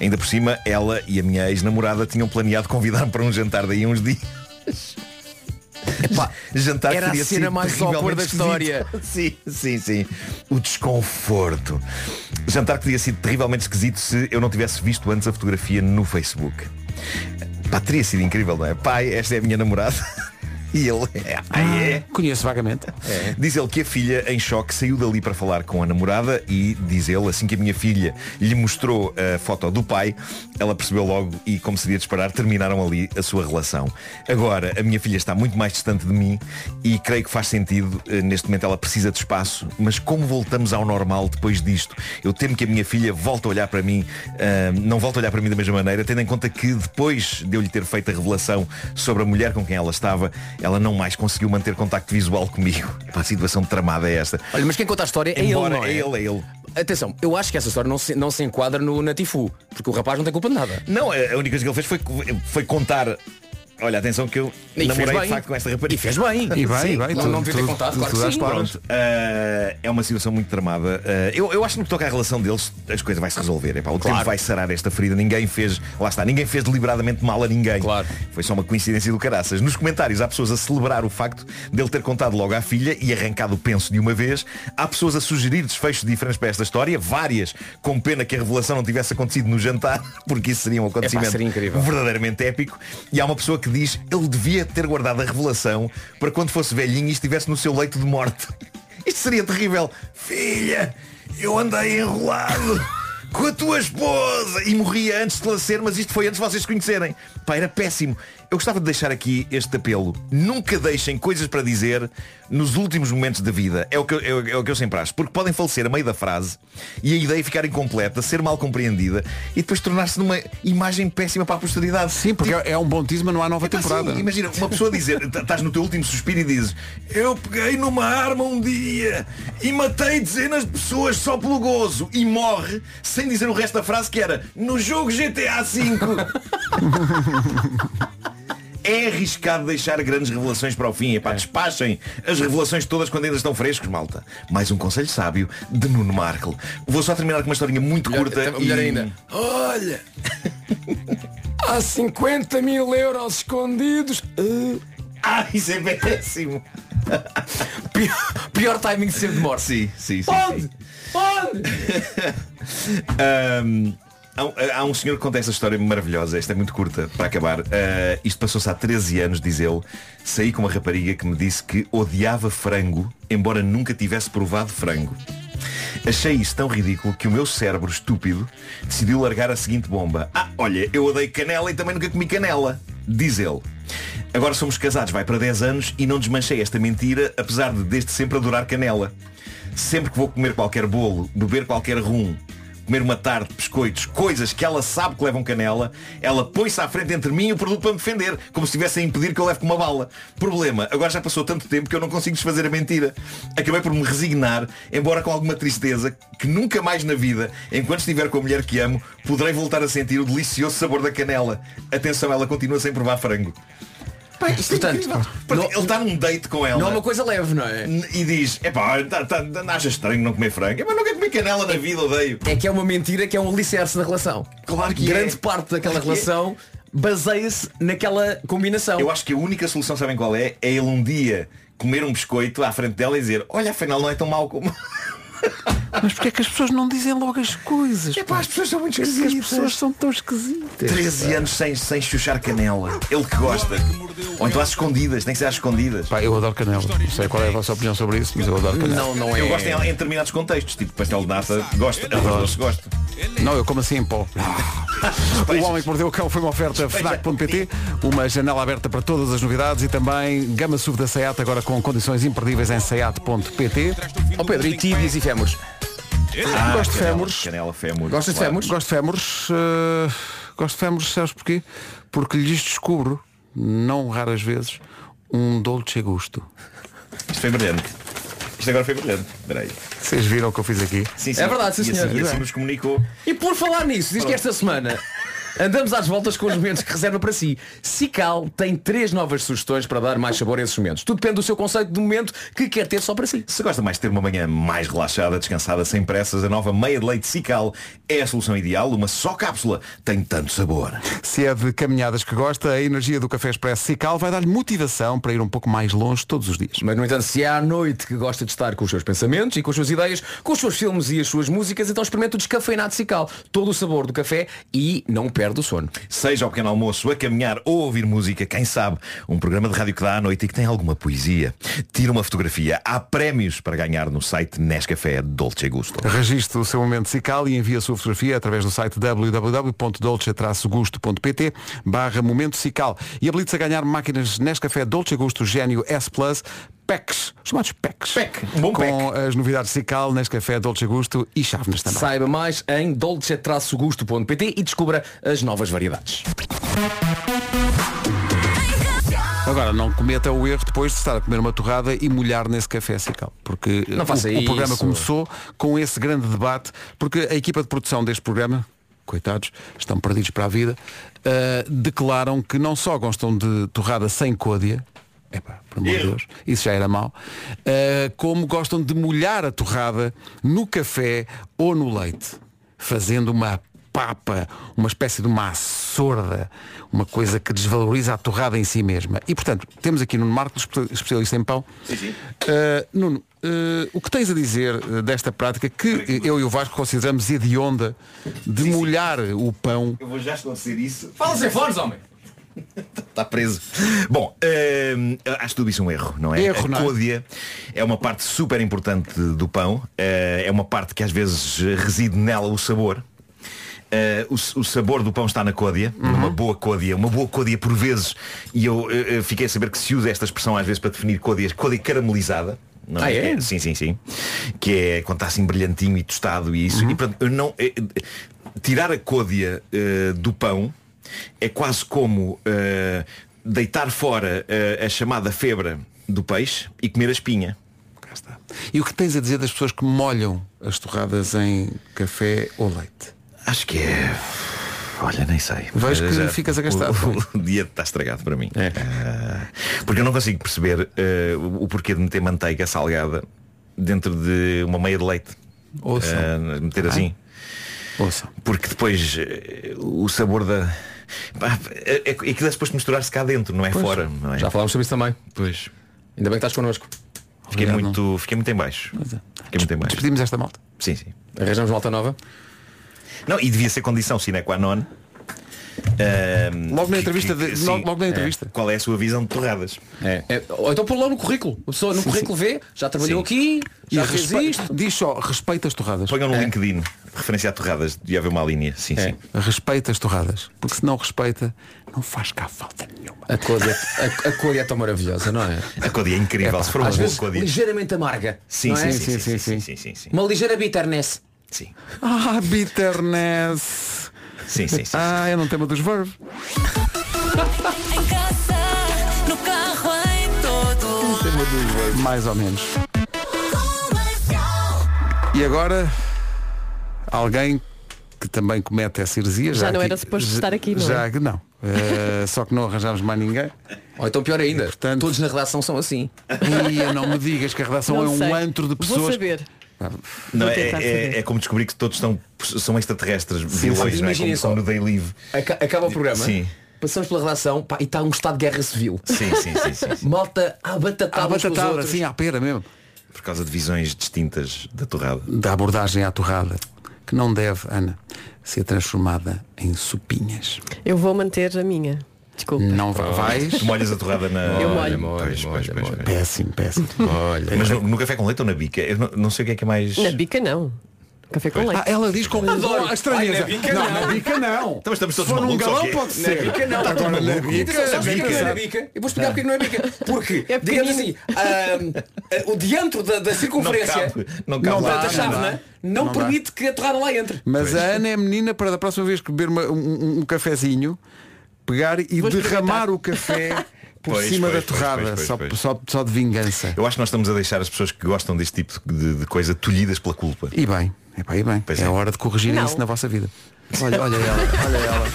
Ainda por cima, ela e a minha ex-namorada tinham planeado convidar-me para um jantar daí uns dias. jantar era a cena mais awkward da história. Sim, sim, sim. O desconforto. Jantar que teria sido terrivelmente esquisito se eu não tivesse visto antes a fotografia no Facebook. Pá, teria sido incrível, não é? Pai, esta é a minha namorada. E ele, é, ah, é? Conheço vagamente. Diz ele que a filha, em choque, saiu dali para falar com a namorada e, diz ele, assim que a minha filha lhe mostrou a foto do pai, ela percebeu logo e, como seria de esperar, terminaram ali a sua relação. Agora, a minha filha está muito mais distante de mim e creio que faz sentido, eh, neste momento ela precisa de espaço, mas como voltamos ao normal depois disto? Eu temo que a minha filha volte a olhar para mim, ah, não volte a olhar para mim da mesma maneira, tendo em conta que depois de eu lhe ter feito a revelação sobre a mulher com quem ela estava, ela não mais conseguiu manter contacto visual comigo. Pá, a situação tramada é esta. Olha, mas quem conta a história é Embora ele, não é? é ele, é ele. Atenção, eu acho que essa história não se, não se enquadra no Natifu, porque o rapaz não tem culpa de nada. Não, a única coisa que ele fez foi, foi contar olha, atenção que eu E namorei de facto com esta rapariga. E fez bem. E bem, Sim, e bem, não- tu- não devia ter contado, tu- claro tu que sim. Pronto, ah, é uma situação muito tramada. Ah, eu, eu acho que no que toca à relação deles, as coisas vai se resolver. Epá, o tempo vai sarar esta ferida. Ninguém fez, lá está, ninguém fez deliberadamente mal a ninguém. Claro. Foi só uma coincidência do caraças. Nos comentários há pessoas a celebrar o facto dele ter contado logo à filha e arrancado o penso de uma vez. Há pessoas a sugerir desfechos diferentes para esta história, várias, com pena que a revelação não tivesse acontecido no jantar, porque isso seria um acontecimento seria verdadeiramente épico. E há uma pessoa que diz ele devia ter guardado a revelação para quando fosse velhinho e estivesse no seu leito de morte. Isto seria terrível. Filha, eu andei enrolado com a tua esposa e morria antes de nascer, mas isto foi antes de vocês se conhecerem. Pá, era péssimo. Eu gostava de deixar aqui este apelo. Nunca deixem coisas para dizer nos últimos momentos da vida. É o que eu, é o- é o que eu sempre acho. Porque podem falecer a meio da frase e a ideia ficar incompleta, ser mal compreendida e depois tornar-se numa imagem péssima para a posteridade. Sim, porque é é um bom teasma, não há nova Epá, temporada. sim, imagina, uma pessoa dizer, t- estás no teu último suspiro e dizes Eu peguei numa arma um dia e matei dezenas de pessoas só pelo gozo e morre sem dizer o resto da frase que era no jogo GTA V. É arriscado deixar grandes revelações para o fim. Epá, despachem as revelações todas quando ainda estão frescos, malta. Mais um conselho sábio de Nuno Markle. Vou só terminar com uma historinha muito curta. Melhor, melhor e- ainda. Olha! Há 50 mil euros escondidos. Ah, isso é péssimo. Pior, pior timing sempre de morte. Sim, sim, sim. Onde? sim. Onde? Ahm, há, um- há um senhor que conta esta história maravilhosa, esta é muito curta para acabar. Ah, isto passou-se há 13 anos, diz ele. Saí com uma rapariga que me disse que odiava frango, embora nunca tivesse provado frango. Achei isso tão ridículo que o meu cérebro estúpido decidiu largar a seguinte bomba. Ah, olha, eu odeio canela e também nunca comi canela. Diz ele. Agora somos casados, vai para 10 anos e não desmanchei esta mentira, apesar de desde sempre adorar canela. Sempre que vou comer qualquer bolo, beber qualquer rum, comer uma tarte, biscoitos, coisas que ela sabe que levam canela, ela põe-se à frente entre mim e o produto para me defender, como se estivesse a impedir que eu leve com uma bala. Problema, agora já passou tanto tempo que eu não consigo desfazer a mentira. Acabei por me resignar, embora com alguma tristeza, que nunca mais na vida, enquanto estiver com a mulher que amo, poderei voltar a sentir o delicioso sabor da canela. Atenção, ela continua sem provar frango. Pá, isto é Portanto, incrível. Porque ele está num date com ela Não é uma coisa leve, não é? e diz, epá, tá, tá, acha estranho não comer frango. Mas nunca comi canela na vida, odeio. É que é uma mentira que é um alicerce na relação. Claro que Grande é. parte daquela Claro é. relação baseia-se naquela combinação. Eu acho que a única solução, sabem qual é? É ele um dia comer um biscoito à frente dela e dizer, olha, afinal não é tão mau como. Mas porquê é que as pessoas não dizem logo as coisas? Epá, as pessoas são muito Porque As esquisitas. pessoas são tão esquisitas. 13 anos sem, sem chuchar canela. Ele que gosta. Ou então às escondidas, tem que ser às escondidas. Pá, eu adoro canela. Não sei qual é a vossa opinião sobre isso, mas eu adoro canela. Não, não é. Eu gosto em, em determinados contextos, tipo pastel de nata, gosto, arroz gosto. Não, eu como assim em pó. O Homem que Mordeu o Cão foi uma oferta FNAC.pt, uma janela aberta para todas as novidades e também gama SUV da SEAT agora com condições imperdíveis em SEAT.pt. Ó Pedro, e tíbias e fémures? Ah, Gosto de canela, fémures. Canela fémures. Gostas de claro. fémures? Gosto de fémures. eh, gosto de fémures, sabes porquê? Porque lhes descubro, não raras vezes, um dolce gusto. Isto foi brilhante. Isto agora foi brilhante. Espera aí. Vocês viram o que eu fiz aqui? Sim, É verdade, sim, e senhor. assim, e assim nos comunicou. E por falar nisso, diz que esta semana andamos às voltas com os momentos que reserva para si. Cical tem três novas sugestões para dar mais sabor a esses momentos. Tudo depende do seu conceito de momento que quer ter só para si. Se gosta mais de ter uma manhã mais relaxada, descansada, sem pressas, a nova meia de leite Cical é a solução ideal. Uma só cápsula tem tanto sabor. Se é de caminhadas que gosta, a energia do Café Expresso Cical vai dar-lhe motivação para ir um pouco mais longe todos os dias. Mas no entanto, se é à noite que gosta de estar com os seus pensamentos e com as suas ideias, com os seus filmes e as suas músicas, então experimente o descafeinado Cical. Todo o sabor do café e não perde o sono. Seja ao pequeno almoço, a caminhar ou a ouvir música, quem sabe, um programa de rádio que dá à noite e que tem alguma poesia. Tira uma fotografia. Há prémios para ganhar no site Nescafé Dolce Gusto. Registre o seu momento Cical e envie a sua fotografia através do site www.dolce-gusto.pt barra momento Cical e habilite-se a ganhar máquinas Nescafé Dolce Gusto Gênio S Plus PECs, chamados PECs. Um bom com as novidades Cical, Nescafé Dolce Gusto e chávenas também. Saiba mais em dolce-gusto.pt e descubra as novas variedades. Agora, não cometa o erro depois de estar a comer uma torrada e molhar nesse café Cical. Porque Não faça o, o programa começou com esse grande debate, porque a equipa de produção deste programa coitados, estão perdidos para a vida, uh, declaram que não só gostam de torrada sem côdea, epá, por amor de Deus, isso já era mau, uh, como gostam de molhar a torrada no café ou no leite, fazendo uma papa, uma espécie de uma sorda, uma coisa que desvaloriza a torrada em si mesma. E portanto, temos aqui Nuno Marcos, espe- especialista em pão. Uh, Nuno, uh, o que tens a dizer desta prática que eu e o Vasco consideramos hedionda de molhar o pão Eu vou já esclarecer isso. Fala sem fones, homem! Está preso. Bom, hum, acho tudo isso um erro, não é? Erro, a não é? côdea é uma parte super importante do pão. eh, é uma parte que às vezes reside nela o sabor. Eh, o, o sabor do pão está na côdea, Uhum. numa boa côdea, uma boa côdea por vezes, e eu eh, eh, fiquei a saber que se usa esta expressão às vezes para definir côdeas, côdea caramelizada. Não Ah, é? Sim, sim, sim. Que é quando está assim brilhantinho e tostado e Uhum. isso. E portanto, eu não, eh, eh, tirar a côdea eh, do pão é quase como eh, deitar fora eh, a chamada febra do peixe e comer a espinha. E o que tens a dizer das pessoas que molham as torradas em café ou leite? Acho que é. Olha, nem sei. Vejo que Já- ficas agastado. O, o dia está estragado para mim. Ah, porque eu não consigo perceber o, porquê de meter manteiga salgada dentro de uma meia de leite. Ouçam. Ah, meter assim. Ouçam. Porque depois o sabor da. Pá, É, é, aquilo é suposto misturar-se cá dentro, não é Pois. fora. Não é? Já falámos sobre isso também. Pois. Ainda bem que estás connosco. Fiquei Obrigado, muito, fiquei muito em baixo. Fiquei muito em baixo. Despedimos esta malta. Sim, sim. Arranjamos malta nova. Não, e devia ser condição sine qua non. Ahm, Logo na entrevista que- de- sim, logo- logo na é. entrevista. Qual é a sua visão de torradas? É. É, ou então pôr logo no currículo. A pessoa no currículo vê, já trabalhou aqui, já E fez respe- isto. Diz só, respeita as torradas. Ponham no LinkedIn, referência a torradas, devia haver uma linha. Sim, É. sim. Respeita as torradas. Porque se não respeita, não faz cá falta nenhuma. A cor, é, a, a cor é tão maravilhosa, não é? A côdea é incrível. Epá, se for uma às boa vezes côdea. ligeiramente amarga. Sim, não sim, é? sim, sim, sim, sim, sim, sim, sim. Uma ligeira bitterness. Sim. Ah, bitterness. Sim, sim, sim. Ah, é um tema dos verbos. Em casa, no carro, em todo Mais ou menos. E agora, alguém que também comete essa heresia. Já não aqui- era suposto já- estar aqui, não já, é? Não. Eh, só que não arranjámos mais ninguém. Ou então pior ainda, Portanto- todos na redação são assim. E não me digas que a redação Não é um sei. antro de Vou pessoas. saber. Não, é, é, é como descobrir que todos estão, são extraterrestres, sim. vilões, não é? Como, só. como no Day Live. Aca- Acaba o programa. Sim. Passamos pela redação pá, e está um estado de guerra civil. Sim, sim, sim, sim, sim. Malta à batatada. À batatada, assim, à pera mesmo. Por causa de visões distintas da torrada. Da abordagem à torrada. Que não deve, Ana, ser transformada em sopinhas. Eu vou manter a minha. Desculpa. Não va- vais. Tu molhas a torrada na. Eu molho. molho, Pois, molho, pois, pois, molho. pois. Péssimo, péssimo. Olha, Mas no, no café com leite ou na bica? Eu não, não sei o que é que é mais. Na bica não. Café com leite. Ah, ela diz com Adoro. a estranheza. Ai, na bica não, não. na bica não. Então, mas estamos todos Se for num malucos, galão pode Na ser. bica não. Agora na bica. sabes Na porquê que bica. não é na bica? Eu vou explicar porque não é bica. Porque, É digamos assim, pequenino. ah, o diâmetro da, da circunferência cabe, não cabe da- lá, da não chávena não, Não dá. permite que a torrada lá entre. Mas a Ana é menina para da próxima vez que beber uma- um, um cafezinho, pegar e Vou derramar o café por Pois, cima pois, da pois, torrada, pois, pois, só, pois. Só, só de vingança. Eu acho que nós estamos a deixar as pessoas que gostam deste tipo de, de coisa tolhidas pela culpa. E bem, epá, e bem. Pois é, é. hora de corrigir Não. isso na vossa vida. Olha, olha ela, olha ela.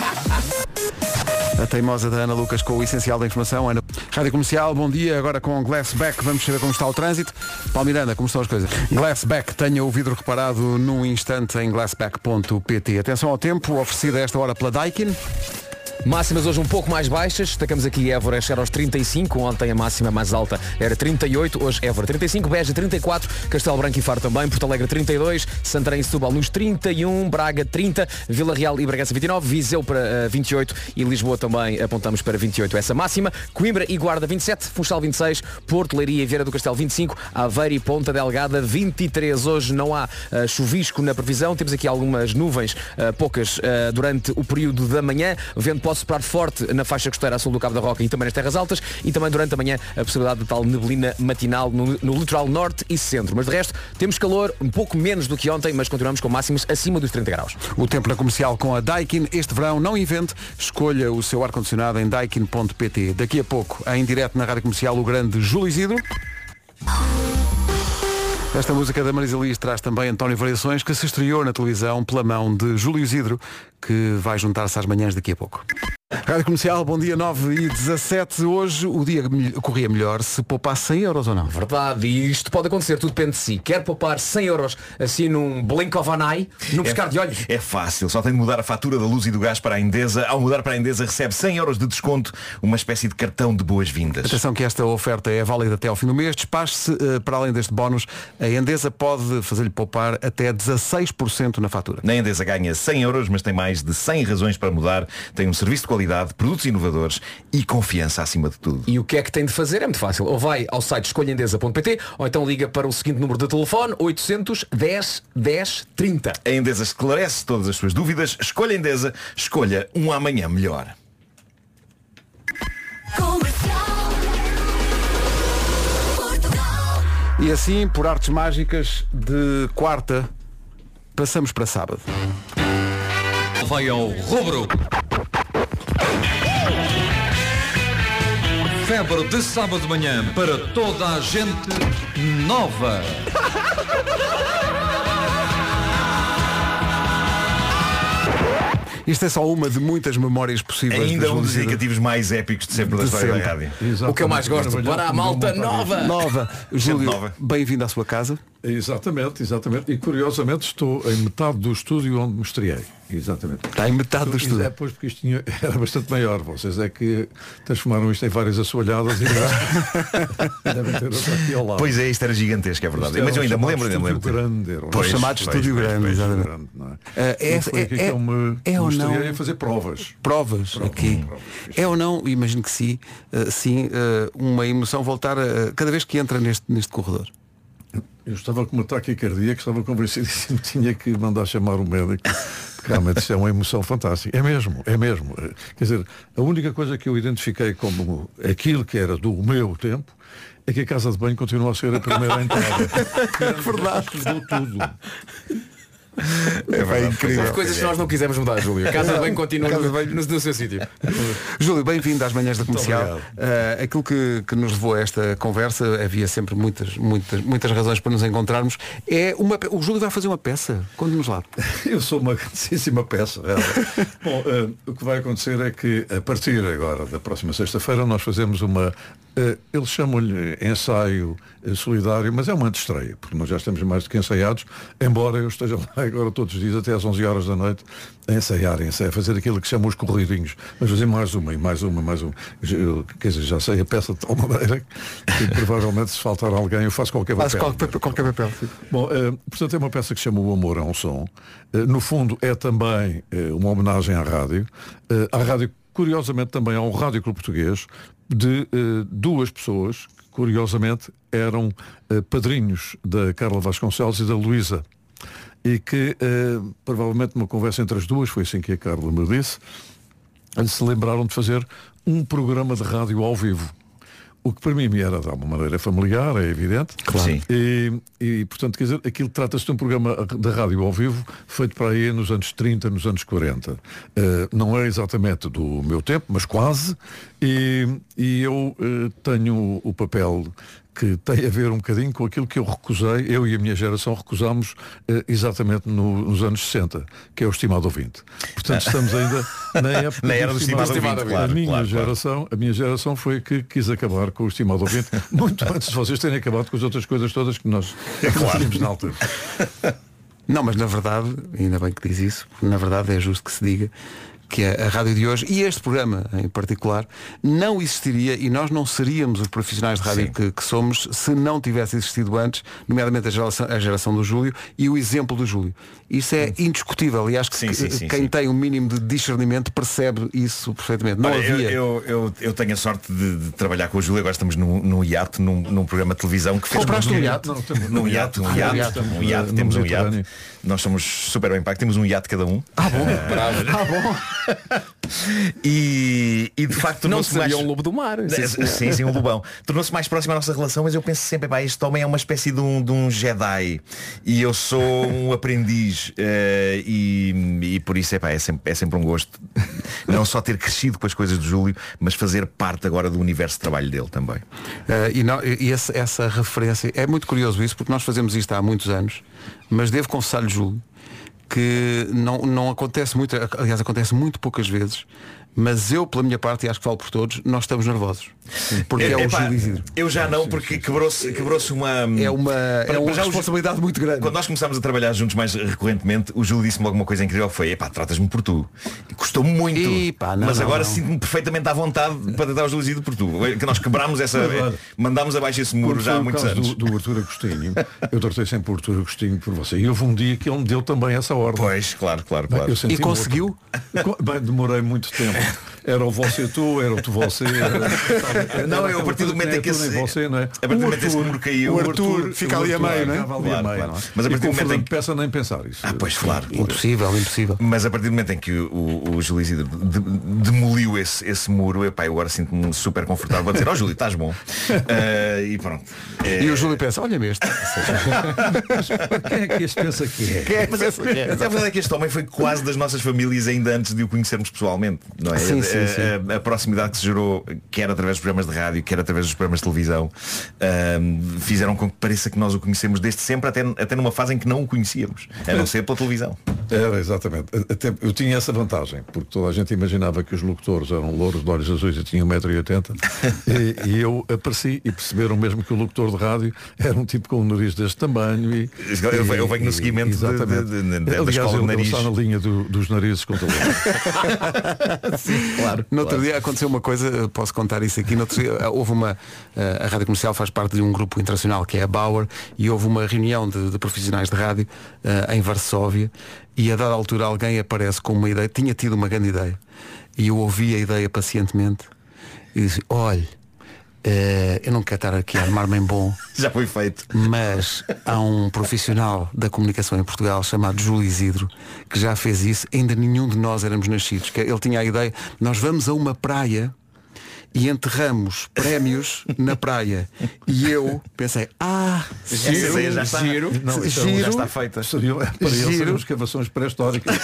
A teimosa da Ana Lucas com o essencial da informação. Ana... Rádio Comercial, bom dia. Agora com Glassback, vamos saber como está o trânsito. Paulo Miranda, como estão as coisas? Glassback, tenha o vidro reparado num instante em glassback.pt. Atenção ao tempo, oferecida a esta hora pela Daikin. Máximas hoje um pouco mais baixas. Destacamos aqui Évora chega aos 35. Ontem a máxima mais alta era 38. Hoje Évora 35. Beja 34. Castelo Branco e Faro também. Porto Alegre 32. Santarém e Setúbal nos 31. Braga 30. Vila Real e Bragança 29. Viseu para eh, 28. E Lisboa também apontamos para 28 essa máxima. Coimbra e Guarda 27. Funchal 26. Porto, Leiria e Vieira do Castelo 25. Aveiro e Ponta Delgada 23. Hoje não há eh, chuvisco na previsão. Temos aqui algumas nuvens, eh, poucas, durante o período da manhã. Vento pode soprar forte na faixa costeira a sul do Cabo da Roca e também nas terras altas. E também durante a manhã a possibilidade de tal neblina matinal no, no litoral norte e centro. Mas de resto, temos calor, um pouco menos do que ontem, mas continuamos com máximas acima dos 30 graus. O tempo na comercial com a Daikin. Este verão não invente, escolha o seu ar-condicionado em daikin.pt. Daqui a pouco, em direto na Rádio Comercial, o grande Júlio Isidro. Esta música da Marisa Liz traz também António Variações, que se estreou na televisão pela mão de Júlio Isidro, que vai juntar-se às manhãs daqui a pouco. Rádio Comercial, bom dia 9 e 17. Hoje o dia corria melhor se poupasse 100 euros ou não. Verdade, e isto pode acontecer, tudo depende de si. Quer poupar 100 euros assim num blink of an eye, num piscar de olhos? É fácil, só tem de mudar a fatura da luz e do gás para a Endesa. Ao mudar para a Endesa recebe 100 euros de desconto, uma espécie de cartão de boas-vindas. Atenção que esta oferta é válida até ao fim do mês. Despache-se, eh, para além deste bónus, a Endesa pode fazer-lhe poupar até 16% na fatura. Na Endesa ganha 100 euros, mas tem mais de 100 razões para mudar. Tem um serviço de qualidade, produtos inovadores e confiança acima de tudo. E o que é que tem de fazer? É muito fácil. Ou vai ao site escolhaendesa.pt ou então liga para o seguinte número de telefone 800 10 10 30. A Endesa esclarece todas as suas dúvidas. Escolha Endesa, escolha um amanhã melhor. E assim, por artes mágicas, de quarta, passamos para sábado. Vai ao rubro. Febre de sábado de manhã para toda a gente nova. Isto é só uma de muitas memórias possíveis. Ainda um dos indicativos mais épicos de sempre da De história da sempre. rádio. O que eu mais gosto, para a malta nova. Nova. Júlio, bem-vindo à sua casa. Exatamente, exatamente. E curiosamente estou em metade do estúdio onde me estreiei. Exatamente. Está em metade do estúdio. É, pois porque isto tinha- era bastante maior. Vocês é que transformaram isto em várias assoalhadas e devem ter outra aqui ao lado. Pois é, isto era gigantesco, é verdade. Mas eu ainda me lembro, ainda me estúdio lembro. grande, era Pois, chamado estúdio grande, exatamente. grande, não é? É- E foi aqui é- que eu me, é ou me não- a fazer provas. Provas aqui. É ou não, imagino que sim, eh, sim, eh, uma emoção voltar a, cada vez que entra neste, neste corredor. Eu estava com uma taquicardia que estava convencidíssimo que tinha que mandar chamar um médico. Realmente isso é uma emoção fantástica. É mesmo, é mesmo. Quer dizer, a única coisa que eu identifiquei como aquilo que era do meu tempo é que a casa de banho continua a ser a primeira entrada. É verdade. Mudou tudo. É verdade, incrível. é, Coisas que nós não quisemos mudar, Júlio. A Casa bem continua Casa no, bem- no, no seu sítio. Júlio, bem-vindo às manhãs da comercial. Eh, aquilo que, que nos levou a esta conversa, havia sempre muitas, muitas, muitas razões para nos encontrarmos. É uma, o Júlio vai fazer uma peça. Conte-nos lá. Eu sou uma grandíssima peça. Bom, eh, o que vai acontecer é que a partir agora da próxima sexta-feira nós fazemos uma. Eh, eles chamam-lhe ensaio eh, solidário, mas é uma antestreia, porque nós já estamos mais do que ensaiados, embora eu esteja lá agora todos os dias até às 11 horas da noite a ensaiar, a ensaiar, a fazer aquilo que chamam os corridinhos, mas fazer mais uma e mais uma, mais uma. Eu, quer dizer, já sei a peça de tal maneira que provavelmente se faltar alguém eu faço qualquer papel. qualquer, qualquer papel. sim. Bom, eh, portanto é uma peça que se chama O Amor a um Som. No fundo é também uma homenagem à rádio. À rádio, curiosamente, também há um rádio clube português de eh, duas pessoas que, curiosamente, eram eh, padrinhos da Carla Vasconcelos e da Luísa. E que, eh, provavelmente, numa conversa entre as duas, foi assim que a Carla me disse, se lembraram de fazer um programa de rádio ao vivo. O que para mim me era de alguma maneira familiar, é evidente. Claro. Sim. E, e, portanto, quer dizer, aquilo trata-se de um programa de rádio ao vivo feito para aí nos anos 30, nos anos 40. Eh, não é exatamente do meu tempo, mas quase. E, e eu eh, tenho o papel que tem a ver um bocadinho com aquilo que eu recusei, eu e a minha geração recusámos eh, exatamente no- nos anos 60, que é o estimado ouvinte. Portanto, estamos ainda na época Na era do estimado ouvinte, claro, a minha claro, claro. geração, a minha geração foi a que quis acabar com o estimado ouvinte, muito antes de vocês terem acabado com as outras coisas todas que nós, nós tínhamos na altura. Não, mas na verdade, ainda bem que diz isso, porque na verdade é justo que se diga que a, a rádio de hoje e este programa em particular não existiria e nós não seríamos os profissionais de rádio que, que somos se não tivesse existido antes, nomeadamente a geração, a geração do Júlio e o exemplo do Júlio. Isso é indiscutível e acho que Sim, sim, sim, quem sim. tem um mínimo de discernimento percebe isso perfeitamente. Não Olha, eu, havia. eu, eu, eu tenho a sorte de, de trabalhar com o Júlio, agora estamos num, num iate, num, num programa de televisão que fez Compraste um iate? Num iate, um Ah, iate, estamos um iate, no temos um iate. Nós somos super bem pago, temos um iate cada um. Ah bom, Eh, ah bom. e, e de facto Não seria mais... um lobo do mar. Sim, Sim, sim, sim, um lobão. Tornou-se mais próximo à nossa relação, mas eu penso sempre, pá, este homem é uma espécie de um, de um Jedi e eu sou um aprendiz eh, e, e por isso epá, é, sempre, é sempre um gosto não só ter crescido com as coisas do Júlio, mas fazer parte agora do universo de trabalho dele também. Eh, e não- e esse- essa referência, é muito curioso isso, porque nós fazemos isto há muitos anos, mas devo confessar-lhe, Júlio, que não, não acontece muito, aliás, acontece muito poucas vezes, mas eu, pela minha parte, e acho que falo por todos, nós estamos nervosos. Porque é, o Epá, Isidro. Eu já não, porque quebrou-se quebrou uma. É uma, é Para- uma o Ju- responsabilidade muito grande. Quando nós começámos a trabalhar juntos mais recorrentemente, o Júlio disse-me logo uma coisa incrível que foi, epá, tratas-me por tu. Custou-me muito. Epá, não, mas não, agora sinto-me perfeitamente à vontade para tratar o Júlio Isidro por tu. Que nós quebrámos essa. Mandámos abaixo esse muro já há muitos anos. Do, do Arthur Agostinho, eu tratei sempre o Arthur Agostinho por você. E houve um dia que ele me deu também essa ordem. Pois, claro, claro, claro. eu senti E conseguiu? Bem, demorei muito tempo. Era o você tu, era o tu você. Era, Não, eu, a partir do momento em que esse... esse- você, não é? a partir do momento em que esse caiu, o Arthur fica ali a meio, não é? ficava ali a Claro, meio, claro. não é? Mas a partir do momento em que- Peça nem pensar isso. Ah, pois claro. Impossível, impossível. Mas a partir do momento em que o, o, o Júlio Isidro de- demoliu esse, esse muro, epá, eu agora sinto-me super confortável a dizer, ó Júlio, estás bom. Ah, e pronto. É- E o Júlio pensa, olha-me este. Quem é que este pensa que é? Mas, mas a verdade é que este homem foi quase das nossas famílias ainda antes de o conhecermos pessoalmente. Não é? Sim, A- sim, a, sim. a- a proximidade que se gerou, quer através dos programas de rádio, quer através dos programas de televisão, ahm, fizeram com que pareça que nós o conhecemos desde sempre, até, até numa fase em que não o conhecíamos, a não ser pela televisão. Era, exatamente. Até, eu tinha essa vantagem, porque toda a gente imaginava que os locutores eram louros de olhos azuis e tinham 1,80m e, e eu apareci e perceberam mesmo que o locutor de rádio era um tipo com um nariz deste tamanho e, Eu- eu venho no e- seguimento exatamente. de- de- de- da Aliás, escola de nariz. está na linha do- dos narizes com talento. claro. No outro dia aconteceu uma coisa, posso contar isso aqui. No outro dia, eh, houve uma. eh, A Rádio Comercial faz parte de um grupo internacional que é a Bauer e houve uma reunião de, de profissionais de rádio eh, em Varsóvia e a dada altura alguém aparece com uma ideia, tinha tido uma grande ideia e eu ouvi a ideia pacientemente e disse, olhe, eh, eu não quero estar aqui a armar-me em bom, Já foi feito. mas há um profissional da comunicação em Portugal chamado Júlio Isidro que já fez isso, ainda nenhum de nós éramos nascidos. Ele tinha a ideia, nós vamos a uma praia e enterramos prémios na praia. E eu pensei, ah, Essa ideia já está. giro, Não, isso giro, já está feita. Seriam, para eles Giro. seriam escavações pré-históricas.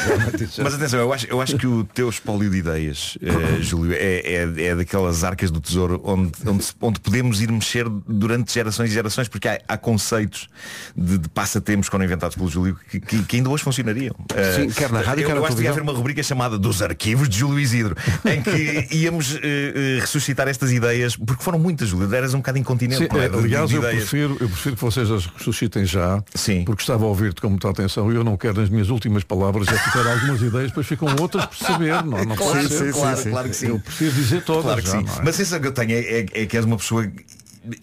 Mas atenção, eu acho, eu acho que o teu espólio de ideias, eh, Júlio, é, é, é daquelas arcas do tesouro onde, onde, onde podemos ir mexer durante gerações e gerações, porque há, há conceitos de, de passatempos que foram inventados pelo Júlio que, que- que ainda hoje funcionariam. Eh, Sim, quer na rádio, eu, quer na eu acho que televisão. haver uma rubrica chamada dos arquivos de Júlio Isidro, em que íamos eh, eh, ressuscitar estas ideias, porque foram muitas, Júlio, eras um bocado incontinente. Sim, é? De- aliás, de eu ideias. prefiro, eu prefiro que vocês as ressuscitem já, Sim. porque estava a ouvir-te com muita atenção e eu não quero nas minhas últimas palavras já ficar algumas ideias, depois ficam outras por saber. Não, não Claro, ser. sim, claro, claro que sim. Eu prefiro dizer todas. Claro que já, sim. é? Mas a sensação que eu tenho é, é- é que és uma pessoa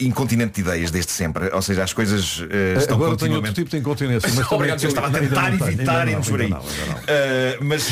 incontinente de ideias desde sempre. Ou seja, as coisas eh, estão Agora tenho outro continuamente. tipo de incontinência, mas Obrigado, eu estava a tentar evitar irmos por aí. Uh, mas,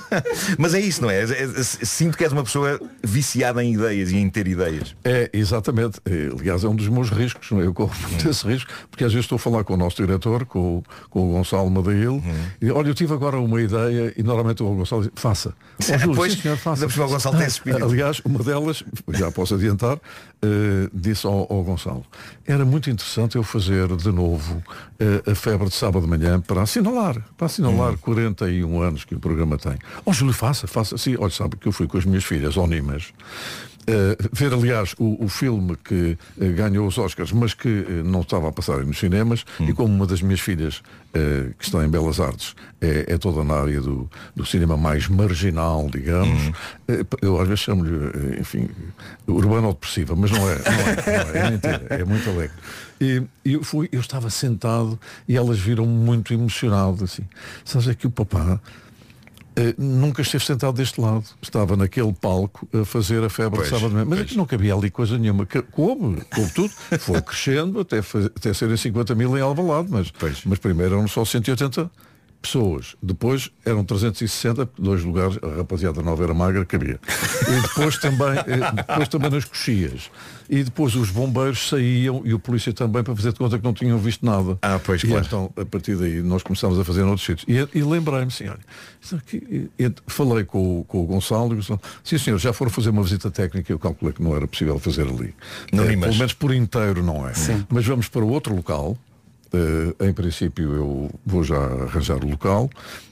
mas é isso, não é? É- Sinto que és uma pessoa viciada em ideias e em ter ideias. É, exatamente. Aliás, é um dos meus riscos. é? Eu corro muito esse risco, porque às vezes estou a falar com o nosso diretor, com, o- com o Gonçalo Madail, Uhum. e olha, eu tive agora uma ideia, e normalmente o Gonçalo diz, faça. Ó, Júlio, Pois, sim, senhor, faça. o Gonçalo tem espírito. Aliás, uma delas, já posso adiantar, eh, disse ao, ao Gonçalo, era muito interessante eu fazer de novo eh, a febre de sábado de manhã para assinalar, para assinalar 41 anos que o programa tem. Ó Júlio, faça, faça. Sim, olha, sabe que eu fui com as minhas filhas, ónimas, Uh, ver aliás o, o filme que uh, ganhou os Oscars mas que uh, não estava a passar nos cinemas e como uma das minhas filhas que está em Belas Artes é, é toda na área do, do cinema mais marginal digamos uh, eu às vezes chamo-lhe enfim urbano depressiva mas não é não é, não é, é mentira é muito alegre. E, eu fui eu estava sentado e elas viram muito emocionado assim. Sabes é que o papá nunca esteve sentado deste lado. Estava naquele palco a fazer a febre Pois, de sábado de manhã. Mas é que não cabia ali coisa nenhuma. Coube, coube tudo. Foi crescendo até, até serem 50 mil em Alvalade, mas, mas primeiro eram só 180 pessoas. Depois eram 360, porque dois lugares, a rapaziada nova era magra, cabia. E depois também, eh, depois também nas coxias. E depois os bombeiros saíam e o polícia também para fazer de conta que não tinham visto nada. Ah, pois, e claro. então, a partir daí, nós começámos a fazer noutros sítios. E, e lembrei-me, assim, aqui- e- e falei com, o- com o Gonçalo e o Gonçalo, sim senhor, já foram fazer uma visita técnica, eu calculei que não era possível fazer ali. Eh, Limas. pelo menos por inteiro não é. Mas vamos para outro local. Eh, em princípio eu vou já arranjar o local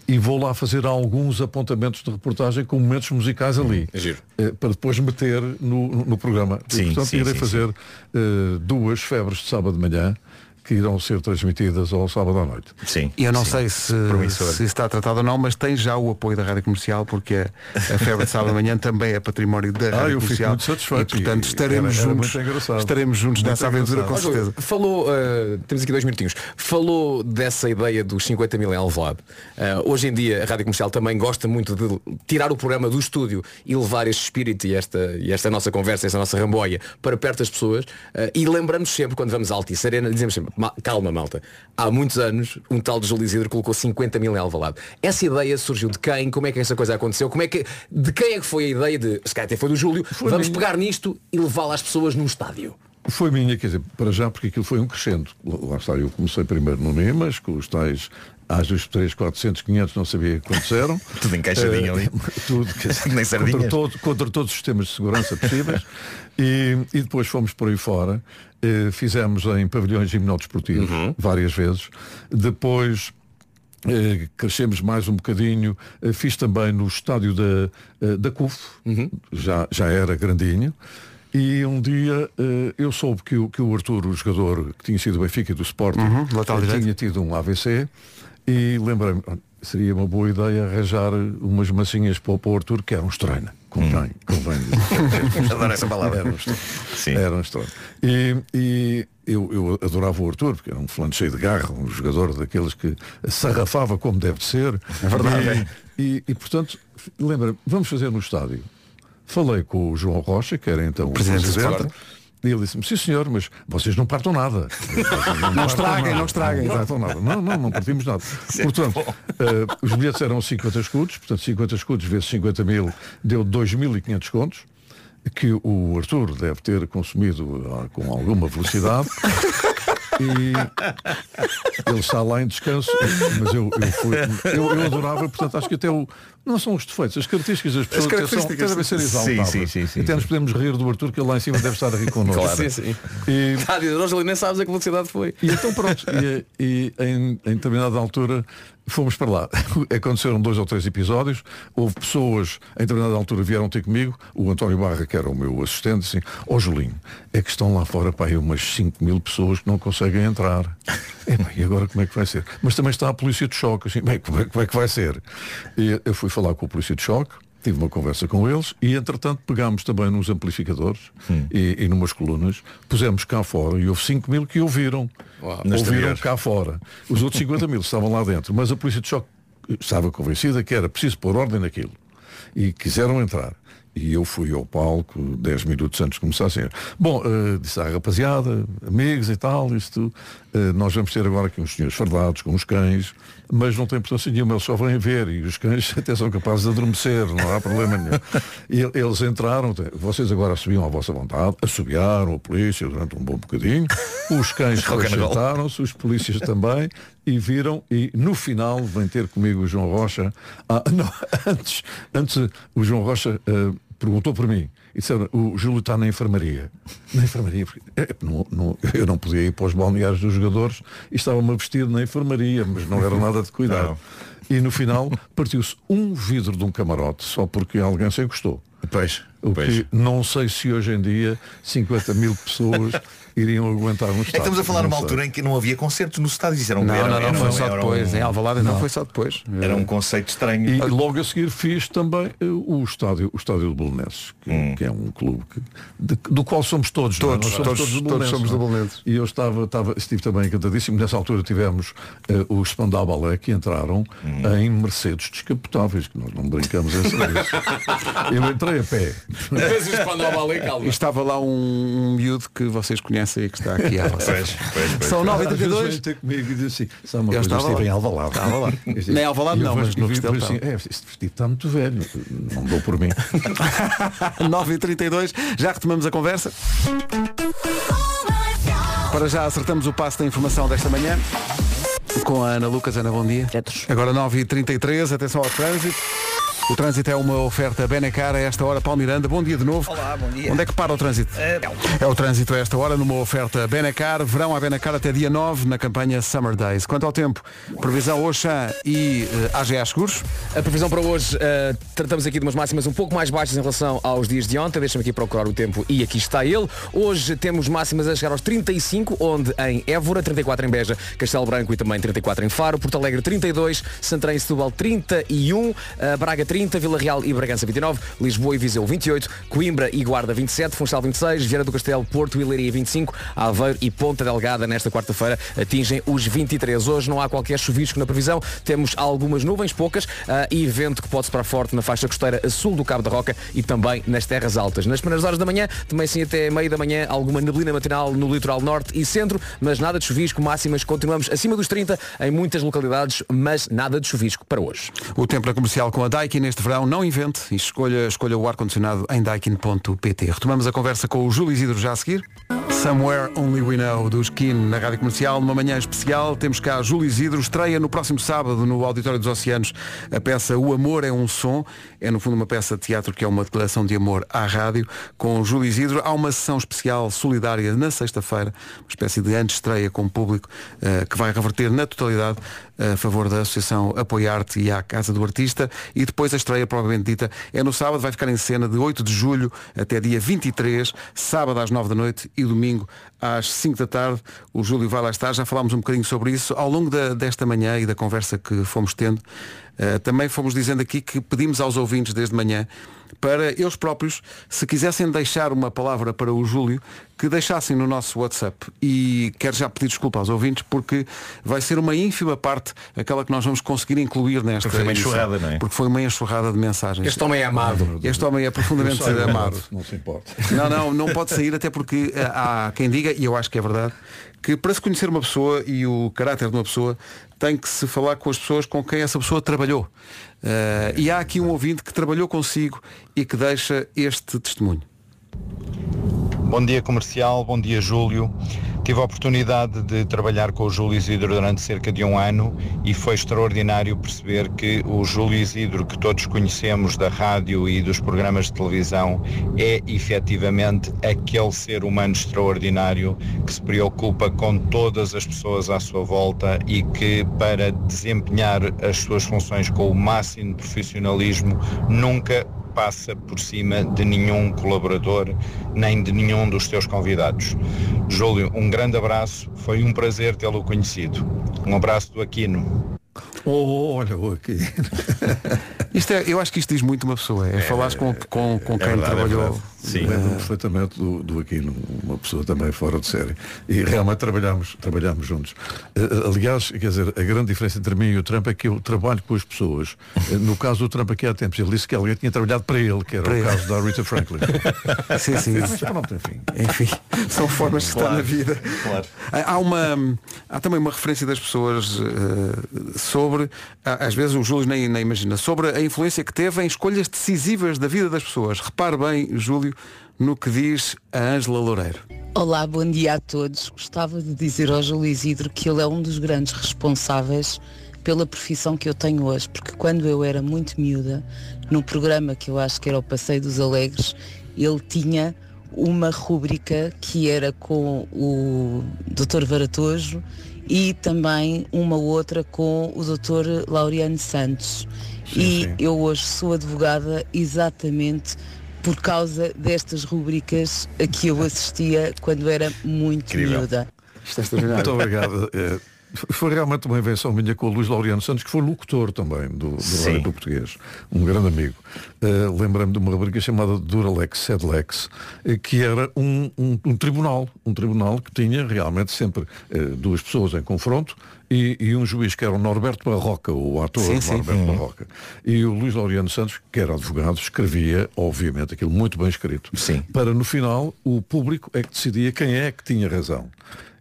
e vou lá fazer alguns apontamentos de reportagem com momentos musicais ali giro. eh, para depois meter no, no programa. Sim, e, portanto, sim, irei sim, fazer eh, duas febres de sábado de manhã que irão ser transmitidas ao sábado à noite. Sim. E eu não sim. sei se, se está tratado ou não, mas tem já o apoio da Rádio Comercial, porque a, a Febre de Sábado de Manhã também é património da Ah, Rádio eu fico Comercial. muito satisfeito E, portanto, estaremos era- era juntos. Estaremos juntos Muito nessa aventura, com certeza. Falou, uh, temos aqui dois minutinhos, falou dessa ideia dos 50 mil em Alvalade. Uh, hoje em dia a Rádio Comercial também gosta muito de tirar o programa do estúdio e levar este espírito e esta, e esta nossa conversa, esta nossa ramboia para perto das pessoas uh, e lembramos sempre quando vamos à Altice Arena, dizemos sempre, "Ma- calma malta, há muitos anos um tal de Júlio Isidro colocou 50 mil em Alvalade. Essa ideia surgiu de quem? Como é que essa coisa aconteceu? Como é que, de quem é que foi a ideia de, se calhar até foi do Júlio, vamos minha. pegar nisto e levá-la às pessoas num estádio? Foi minha, quer dizer, para já, porque aquilo foi um crescendo. Lá está, eu comecei primeiro no NEMAS, com os tais às dos 3, 400, 500, não sabia quantos eram. Tudo encaixadinho Eh, ali. Tudo, quer dizer, Nem sardinhas. contra, todo- contra todos os sistemas de segurança possíveis. e, e depois fomos por aí fora. Eh, fizemos em pavilhões gimnodesportivos várias vezes. Depois eh, crescemos mais um bocadinho. Eh, fiz também no estádio da, eh, da CUF, já, já era grandinho. E um dia eh, eu soube que o, que o Arthur, o jogador que tinha sido do Benfica e do Sporting, Uhum, tinha tido um AVC e lembrei-me, "Olha, seria uma boa ideia arranjar umas massinhas para o, para o Arthur, que era um estranho. Convém, convém. dizer. Adoro essa palavra. Era um. Sim. Era um. E, e eu, eu adorava o Arthur, porque era um fulano cheio de garra, um jogador daqueles que sarrafava como deve de ser. É verdade. E, e, e, portanto, lembra, vamos fazer no estádio. Falei com o João Rocha, que era então o Presidente do presidente. E ele disse-me, sim senhor, mas vocês não partam nada. Não estraguem, não estraguem. Não partam nada. Não, não, não partimos nada. Portanto, eh, os bilhetes eram 50 escudos, portanto 50 escudos vezes 50 mil deu 2.500 contos, que o Arthur deve ter consumido ah, com alguma velocidade. E ele está lá em descanso, mas eu, eu, fui, eu, eu adorava, portanto acho que até o. Não são os defeitos, as características das pessoas até são- características, devem ser sim. exaltadas. Sim, sim, sim, até sim. nos podemos rir do Arthur, que ele lá em cima deve estar a rir connosco. Claro. Sim, sim. E, Está a dizer, Rogelio, nem sabes a que velocidade foi. e então pronto, e, e em, em determinada altura fomos para lá. Aconteceram dois ou três episódios, houve pessoas, em determinada altura vieram ter comigo, o António Barra, que era o meu assistente, assim, ó Julinho, é que estão lá fora para aí umas 5 mil pessoas que não conseguem entrar. É, e agora como é que vai ser? Mas também está a polícia de choque, assim, bem, como é, como é que vai ser? E eu fui falar com a polícia de choque, Tive uma conversa com eles e, entretanto, pegámos também nos amplificadores e, e numas colunas, pusemos cá fora e houve 5 mil que ouviram. No ouviram cá fora. Os outros 50 mil estavam lá dentro, mas a polícia de choque estava convencida que era preciso pôr ordem naquilo. E quiseram entrar. E eu fui ao palco 10 minutos antes de começar assim. Bom, eh, disse à rapaziada, amigos e tal, isto, eh, nós vamos ter agora aqui uns senhores fardados com uns cães, mas não tem importância nenhuma, eles só vêm ver e os cães até são capazes de adormecer, não há problema nenhum. E el- eles entraram, vocês agora subiam à vossa vontade, assobiaram a polícia durante um bom bocadinho, os cães sentaram-se, os polícias também, e viram, e no final vem ter comigo o João Rocha. Ah, não, antes, antes o João Rocha eh, perguntou por mim. E disseram, o Júlio está na enfermaria. Na enfermaria, porque, é, não- não- eu não podia ir para os balneários dos jogadores e estava-me a vestir na enfermaria, mas não era nada de cuidado. E no final partiu-se um vidro de um camarote, só porque alguém se encostou. Pois, O pois. que não sei se hoje em dia 50 mil pessoas iriam aguentar um É que estádio. estamos a falar Não numa altura em que não havia concertos nos estádios. Isso era um, Não, era, não, não, era, foi só depois. Um, Em Alvalade então foi só depois. era um conceito estranho. E logo a seguir fiz também eh, o estádio, o estádio do Belenenses, que, que é um clube que- de- do qual somos todos. não é? Todos, Nós somos todos- do todos Belenenses, somos não é? do Belenenses. E eu estava, estava, estive também encantadíssimo. Nessa altura tivemos eh, os Spandau Ballet que entraram em Mercedes descapotáveis, que nós não brincamos a sério. eu entrei a pé. E estava lá um miúdo que vocês conhecem conhece aí que está aqui à vossa. Pois, pois, pois. São Às vezes 9h32. vem ter comigo e diz assim, sabe uma Eu coisa, estava lá. em Alvalade. Estava lá. Nem Alvalade E não, mas no e Restelo assim, é, este vestido está muito velho, não dou por mim. 9h32, já retomamos a conversa. Para já acertamos o passo da informação desta manhã. Com a Ana Lucas. Ana, bom dia. Agora 9h33, atenção ao trânsito. O trânsito é uma oferta Benecar a esta hora. Paulo Miranda, bom dia de novo. Olá, bom dia. Onde é que para o trânsito? Eh, É o trânsito a esta hora numa oferta Benecar, verão à Benecar até dia 9 na campanha Summer Days. Quanto ao tempo, previsão Oxã e eh, AGA Seguros. A previsão para hoje, eh, tratamos aqui de umas máximas um pouco mais baixas em relação aos dias de ontem. Deixa-me aqui procurar o tempo e aqui está ele. Hoje temos máximas a chegar aos 35, onde em Évora, 34 em Beja, Castelo Branco e também 34 em Faro, Porto Alegre 32, Santarém e Setúbal 31, eh, Braga 30, Vila Real e Bragança 29, Lisboa e Viseu 28, Coimbra e Guarda 27, Funchal 26, Vieira do Castelo, Porto e Leiria 25, Aveiro e Ponta Delgada nesta quarta-feira atingem os 23. Hoje não há qualquer chuvisco na previsão, temos algumas nuvens, poucas, ah, e vento que pode soprar forte na faixa costeira a sul do Cabo da Roca e também nas terras altas. Nas primeiras horas da manhã, também sim até meio da manhã, alguma neblina matinal no litoral norte e centro, mas nada de chuvisco, máximas continuamos acima dos 30 em muitas localidades, mas nada de chuvisco para hoje. O tempo na comercial com a Daikin neste verão, não invente e escolha, escolha o ar-condicionado em daikin.pt. Retomamos a conversa com o Júlio Isidro já a seguir. Somewhere Only We Know, do Skin, na Rádio Comercial, numa manhã especial. Temos cá Júlio Isidro, estreia no próximo sábado no Auditório dos Oceanos a peça O Amor é um Som. É, no fundo, uma peça de teatro que é uma declaração de amor à rádio. Com Júlio Isidro, há uma sessão especial solidária na sexta-feira, uma espécie de antes-estreia com o público, eh, que vai reverter na totalidade a favor da Associação Apoiarte e à Casa do Artista. E depois a estreia, provavelmente dita, é no sábado, vai ficar em cena de 8 de julho até dia 23, sábado às 9 da noite e domingo às 5 da tarde. O Júlio vai lá estar, já falámos um bocadinho sobre isso. Ao longo da- desta manhã e da conversa que fomos tendo, eh, também fomos dizendo aqui que pedimos aos ouvintes desde manhã para eles próprios, se quisessem deixar uma palavra para o Júlio, que deixassem no nosso WhatsApp. E quero já pedir desculpa aos ouvintes porque vai ser uma ínfima parte aquela que nós vamos conseguir incluir nesta Porque foi uma edição. enxurrada, não é? Porque foi uma enxurrada de mensagens. Este homem é amado. Este homem é profundamente amado. Não se importa. Não, não, não pode sair até porque eh, há quem diga, e eu acho que é verdade, que para se conhecer uma pessoa e o caráter de uma pessoa tem que se falar com as pessoas com quem essa pessoa trabalhou. Eh, e há aqui um ouvinte que trabalhou consigo e que deixa este testemunho. Bom dia comercial, bom dia Júlio. Tive a oportunidade de trabalhar com o Júlio Isidro durante cerca de um ano e foi extraordinário perceber que o Júlio Isidro que todos conhecemos da rádio e dos programas de televisão é efetivamente aquele ser humano extraordinário que se preocupa com todas as pessoas à sua volta e que para desempenhar as suas funções com o máximo de profissionalismo nunca passa por cima de nenhum colaborador nem de nenhum dos teus convidados. Júlio, um grande abraço, foi um prazer tê-lo conhecido. Um abraço do Aquino. Oh, olha, o aqui. Isto é, eu acho que isto diz muito uma pessoa, é, falares com, com, com quem verdade, é trabalhou. verdade. Sim. Lembro-me perfeitamente do, do Aquino, uma pessoa também fora de série. E realmente trabalhamos, trabalhamos juntos. Eh, aliás, quer dizer, a grande diferença entre mim e o Trump é que eu trabalho com as pessoas. Eh, No caso do Trump aqui há tempos, ele disse que alguém tinha trabalhado para ele, que era Para o ele. caso da Rita Franklin. Sim, sim. Mas pronto, enfim. Enfim, são formas de estar Claro, na vida. claro. Há uma, há também uma referência das pessoas eh, sobre, a- às vezes o Júlio nem, nem imagina, sobre a influência que teve em escolhas decisivas da vida das pessoas. Repare bem, Júlio, no que diz a Ângela Loureiro. Olá, bom dia a todos. Gostava de dizer ao Júlio Isidro que ele é um dos grandes responsáveis pela profissão que eu tenho hoje, porque quando eu era muito miúda, no programa que eu acho que era o Passeio dos Alegres, ele tinha uma rúbrica que era com o Dr. Varatojo e também uma outra com o Dr. Laureano Santos. e eu hoje sou advogada exatamente por causa destas rubricas a que eu assistia quando era muito Incrível. miúda. Isto é. Muito obrigado. Foi realmente uma invenção minha com o Luís Laureano Santos, que foi locutor também do, do rádio português. Um grande amigo. Uh, Lembrei-me de uma rubrica chamada Duralex Sedlex, eh, que era um, um- um tribunal. Um tribunal que tinha realmente sempre eh, duas pessoas em confronto e, e um juiz que era o Norberto Barroca, o ator Sim, sim. Norberto Uhum. Barroca. E o Luís Laureano Santos, que era advogado, escrevia, obviamente, aquilo muito bem escrito. Sim. Para no final o público é que decidia quem é que tinha razão.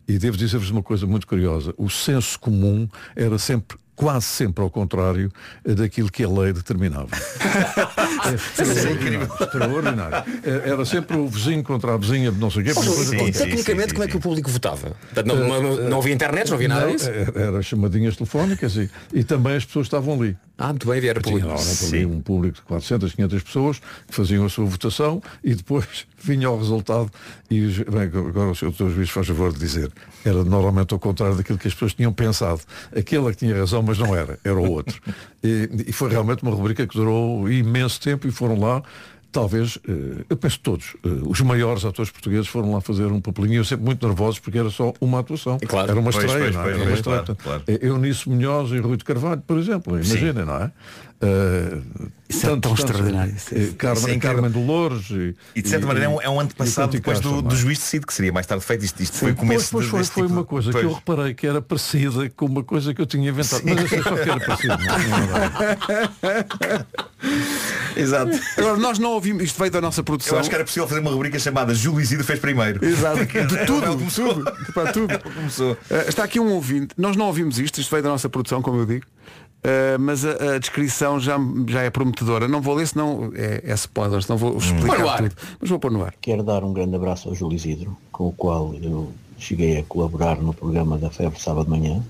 E devo dizer-vos uma coisa muito curiosa. O senso comum era sempre, quase sempre ao contrário eh, daquilo que a lei determinava. é extraordinário. extraordinário. Eh, Era sempre o vizinho contra a vizinha de não sei o quê. Qualquer. tecnicamente, como é que o público votava? Portanto, não, Eh, não- não havia internet, não havia nada Não, disso? Era, chamadinhas telefónicas e, e também as pessoas estavam ali. Ah, muito bem, havia era Tinha público. normalmente ali um público de 400, 500 pessoas que faziam a sua votação e depois vinha o resultado e bem, agora o senhor Dr. Juiz faz favor de dizer era normalmente ao contrário daquilo que as pessoas tinham pensado aquele é que tinha razão mas não era, era o outro e, e foi realmente uma rubrica que durou imenso tempo e foram lá talvez, eh, eu penso todos, eh, os maiores atores portugueses foram lá fazer um papelinho, eu sempre muito nervosos porque era só uma atuação. claro. Era uma Pois, estreia, pois, não é? pois, Era uma pois, estreia. claro, claro. Eh, Eunice Munhoz e Rui de Carvalho, por exemplo, imaginem, não é? Eh, Isso é tão extraordinário, é- eh, Isso Carmen, é. Carmen Dolores e, E de certa maneira é um, é um antepassado depois do, Castro, do é? juiz decide que seria mais tarde feito. Isto, isto foi o Sim, começo pois, de- pois foi, deste foi tipo uma de- coisa pois. que eu reparei que era parecida com uma coisa que eu tinha inventado. Mas achei só que era parecido. era. Exato. Agora, nós não ouvimos, isto veio da nossa produção. Eu acho que era possível fazer uma rubrica chamada Júlio Isidro fez primeiro. Exato, de tudo, começou. tudo, para tudo. Começou. Eh, está aqui um ouvinte, nós não ouvimos isto, isto veio da nossa produção, como eu digo, eh, mas a, a descrição já, já é prometedora. Não vou ler, senão é, é spoiler, senão vou explicar ar. tudo. Mas vou pôr no ar. Quero dar um grande abraço ao Júlio Isidro, com o qual eu cheguei a colaborar no programa da Febre Sábado de Manhã,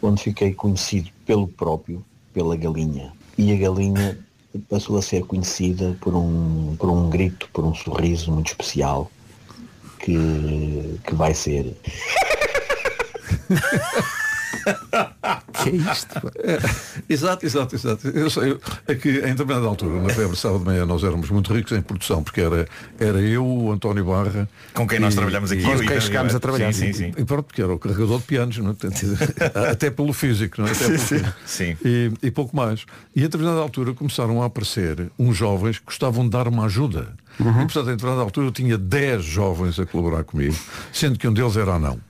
onde fiquei conhecido pelo próprio, pela galinha. E a galinha passou a ser conhecida por um, por um grito, por um sorriso muito especial, que, que vai ser Que é isto? pá? É, exato, exato, exato. Eu sei, eu, é que em determinada altura, na febre sábado de manhã, nós éramos muito ricos em produção, porque era, era eu, o António Barra. Com quem nós trabalhamos aqui, Com e quem chegámos a trabalhar. Sim, sim, sim. E pronto, porque era o carregador de pianos, não é? Até pelo físico, não é? Até pelo físico. Sim. E, e pouco mais. E em determinada altura começaram a aparecer uns jovens que gostavam de dar uma ajuda. E portanto, em determinada altura eu tinha 10 jovens a colaborar comigo, sendo que um deles era anão.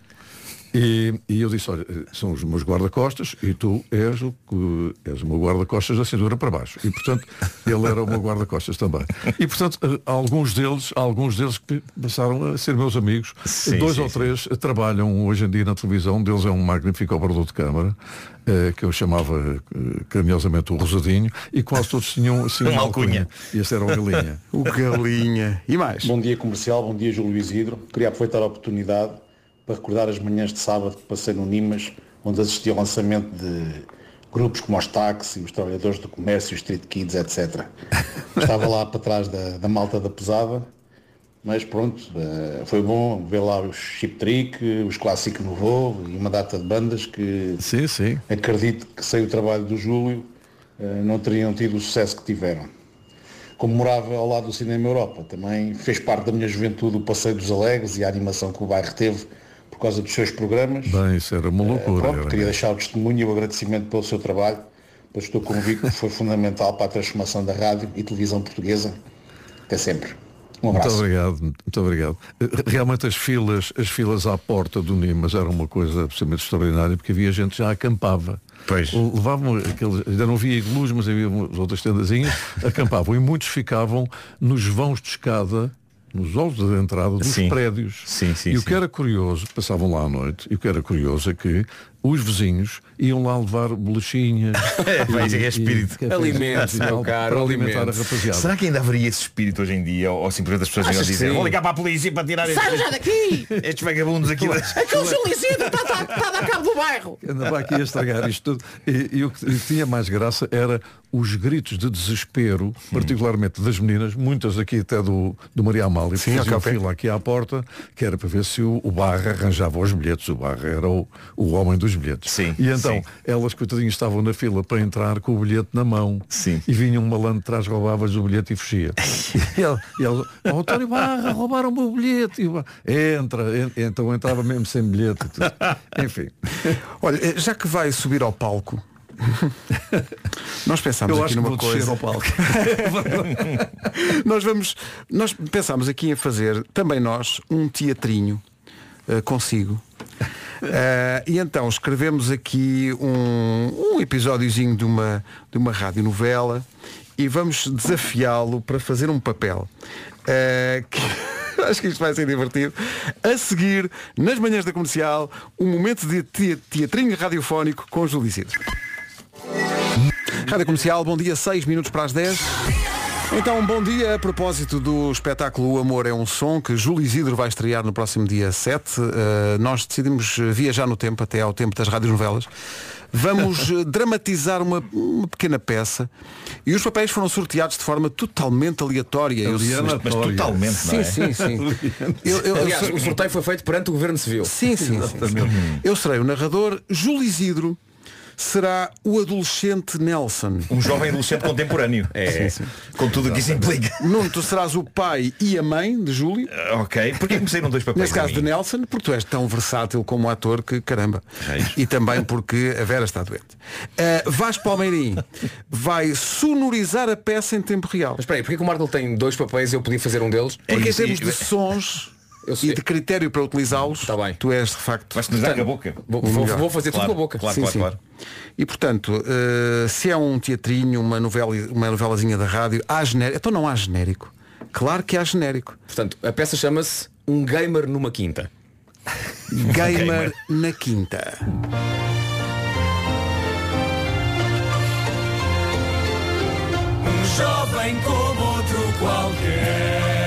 E, e eu disse, olha, são os meus guarda-costas e tu és o, que- és o meu guarda-costas da cintura para baixo. E portanto, ele era o meu guarda-costas também. E portanto, eh, alguns deles, alguns deles que passaram a ser meus amigos, Sim, dois sim, ou três trabalham hoje em dia na televisão, um deles é um magnífico operador de câmara, eh, que eu chamava eh, carinhosamente o Rosadinho, e quase todos tinham assim, Uma alcunha. E esse era o Galinha. O Galinha. E mais? Bom dia comercial, bom dia Júlio Isidro. Queria aproveitar a oportunidade para recordar as manhãs de sábado que passei no Nimas, onde assisti ao lançamento de grupos como os Táxi, os Trabalhadores do Comércio, os Street Kids, etc. Estava lá para trás da, da malta da pesada, mas pronto, eh, foi bom ver lá os Chip Trick, os Clássico Novo e uma data de bandas que sim, sim. acredito que sem o trabalho do Júlio eh, não teriam tido o sucesso que tiveram como morava ao lado do Cinema Europa, também fez parte da minha juventude o Passeio dos Alegres e a animação que o bairro teve por causa dos seus programas. Bem, isso era uma loucura. Pronto, era. queria deixar o testemunho e o agradecimento pelo seu trabalho, pois estou convicto que foi fundamental para a transformação da rádio e televisão portuguesa. Até sempre. Um Muito abraço. obrigado, muito obrigado. Eh, Realmente as filas, as filas à porta do Nimas eram uma coisa absolutamente extraordinária porque havia gente que já acampava. Pois. Levavam aqueles, ainda não havia iglus, mas havia outras tendazinhas, acampavam e muitos ficavam nos vãos de escada, nos olhos de entrada dos Sim. prédios. Sim, sim, e o que era curioso, passavam lá à noite, e o que era curioso é que os vizinhos iam lá levar bolachinhas. É, isso é que é espírito. cafés Alimentos, e tal, meu caro, para alimentar a alimentos. rapaziada. Será que ainda haveria esse espírito hoje em dia? Ou, ou simplesmente as pessoas Achas iam dizer sim? vou ligar para a polícia para tirar Sai estes, já daqui! estes vagabundos aqui. Aquele Isidro está tá, tá a dar cabo do bairro! andava aqui a estragar isto tudo. E, e o que e tinha mais graça era os gritos de desespero, particularmente das meninas, muitas aqui até do, do Maria Amália, que Sim, faziam fila aqui à porta, que era para ver se o, o Barra arranjava os bilhetes. O Barra era o, o homem dos dos bilhetes. Sim, E então sim. elas, coitadinhas, estavam na fila para entrar com o bilhete na mão. Sim. E vinha um malandro de trás, roubava-lhes o bilhete e fugia. e ela, e ela "Oh, António Barra, roubaram o meu bilhete. E entra, en- então entrava mesmo sem bilhete. Enfim. Olha, eh, já que vai subir ao palco, nós pensámos aqui numa coisa. ao palco. nós vamos, nós pensámos aqui em fazer também nós um teatrinho eh, consigo. Eh, e então escrevemos aqui um, um episódiozinho de uma, de uma radionovela e vamos desafiá-lo para fazer um papel. Eh, que acho que isto vai ser divertido. A seguir, nas manhãs da comercial, um momento de te- teatrinho radiofónico com Júlio Isidro. Rádio Comercial, bom dia, 6 minutos para as 10. Então, bom dia a propósito do espetáculo O Amor é um Som, que Júlio Isidro vai estrear no próximo dia 7. Uh, nós decidimos viajar no tempo, até ao tempo das radionovelas. Vamos eh, dramatizar uma, uma pequena peça e os papéis foram sorteados de forma totalmente aleatória. Eu- Aleatória. Mas totalmente, Sim, não é? sim, sim. Eu- eu- Aliás, o sorteio foi feito perante o Governo Civil. Sim, sim, sim, sim. Eu serei o narrador. Júlio Isidro será o adolescente Nelson. Um jovem adolescente contemporâneo. É. Com tudo o que isso implica. Nuno, tu serás o pai e a mãe de Júlio. Ok. Porquê que me saíram dois papéis? Neste caso de? Nelson, porque tu és tão versátil como ator que caramba. E também porque a Vera está doente. Uh, Vasco Palmeirim vai sonorizar a peça em tempo real. Mas espera aí, porquê que o Marco tem dois papéis e eu podia fazer um deles? Porque em isso, termos e- de sons. E de critério para utilizá-los, Tá bem. tu és de facto. Vais sonorizar com a boca. Vou, vou- fazer Claro, tudo com a boca. claro, Sim, claro, sim. claro. E portanto, uh, se é um teatrinho, uma novela, uma novelazinha da rádio, há genérico. Então não há genérico. Claro que há genérico. Portanto, a peça chama-se Um Gamer numa Quinta. Gamer na quinta. Um jovem como outro qualquer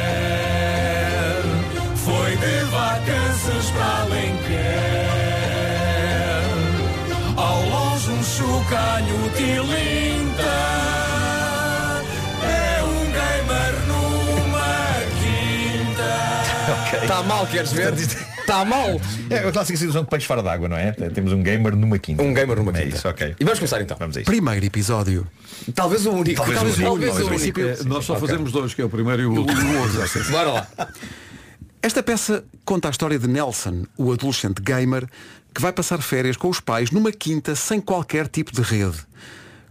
de vacanças para Alenquer Ao longe um chocalho tilinta É um gamer numa quinta Está mal, queres ver? Está mal. É a clássica situação de peixe fora d'água, não é? Temos um gamer numa quinta. Um gamer numa É quinta. isso, ok. E vamos começar então. Vamos a isso. Primeiro episódio. Talvez o único. Talvez o único, Talvez talvez o o único. É, nós só fazemos dois, que é o primeiro e o último. Bora lá. Esta peça conta a história de Nelson, o adolescente gamer, que vai passar férias com os pais numa quinta sem qualquer tipo de rede.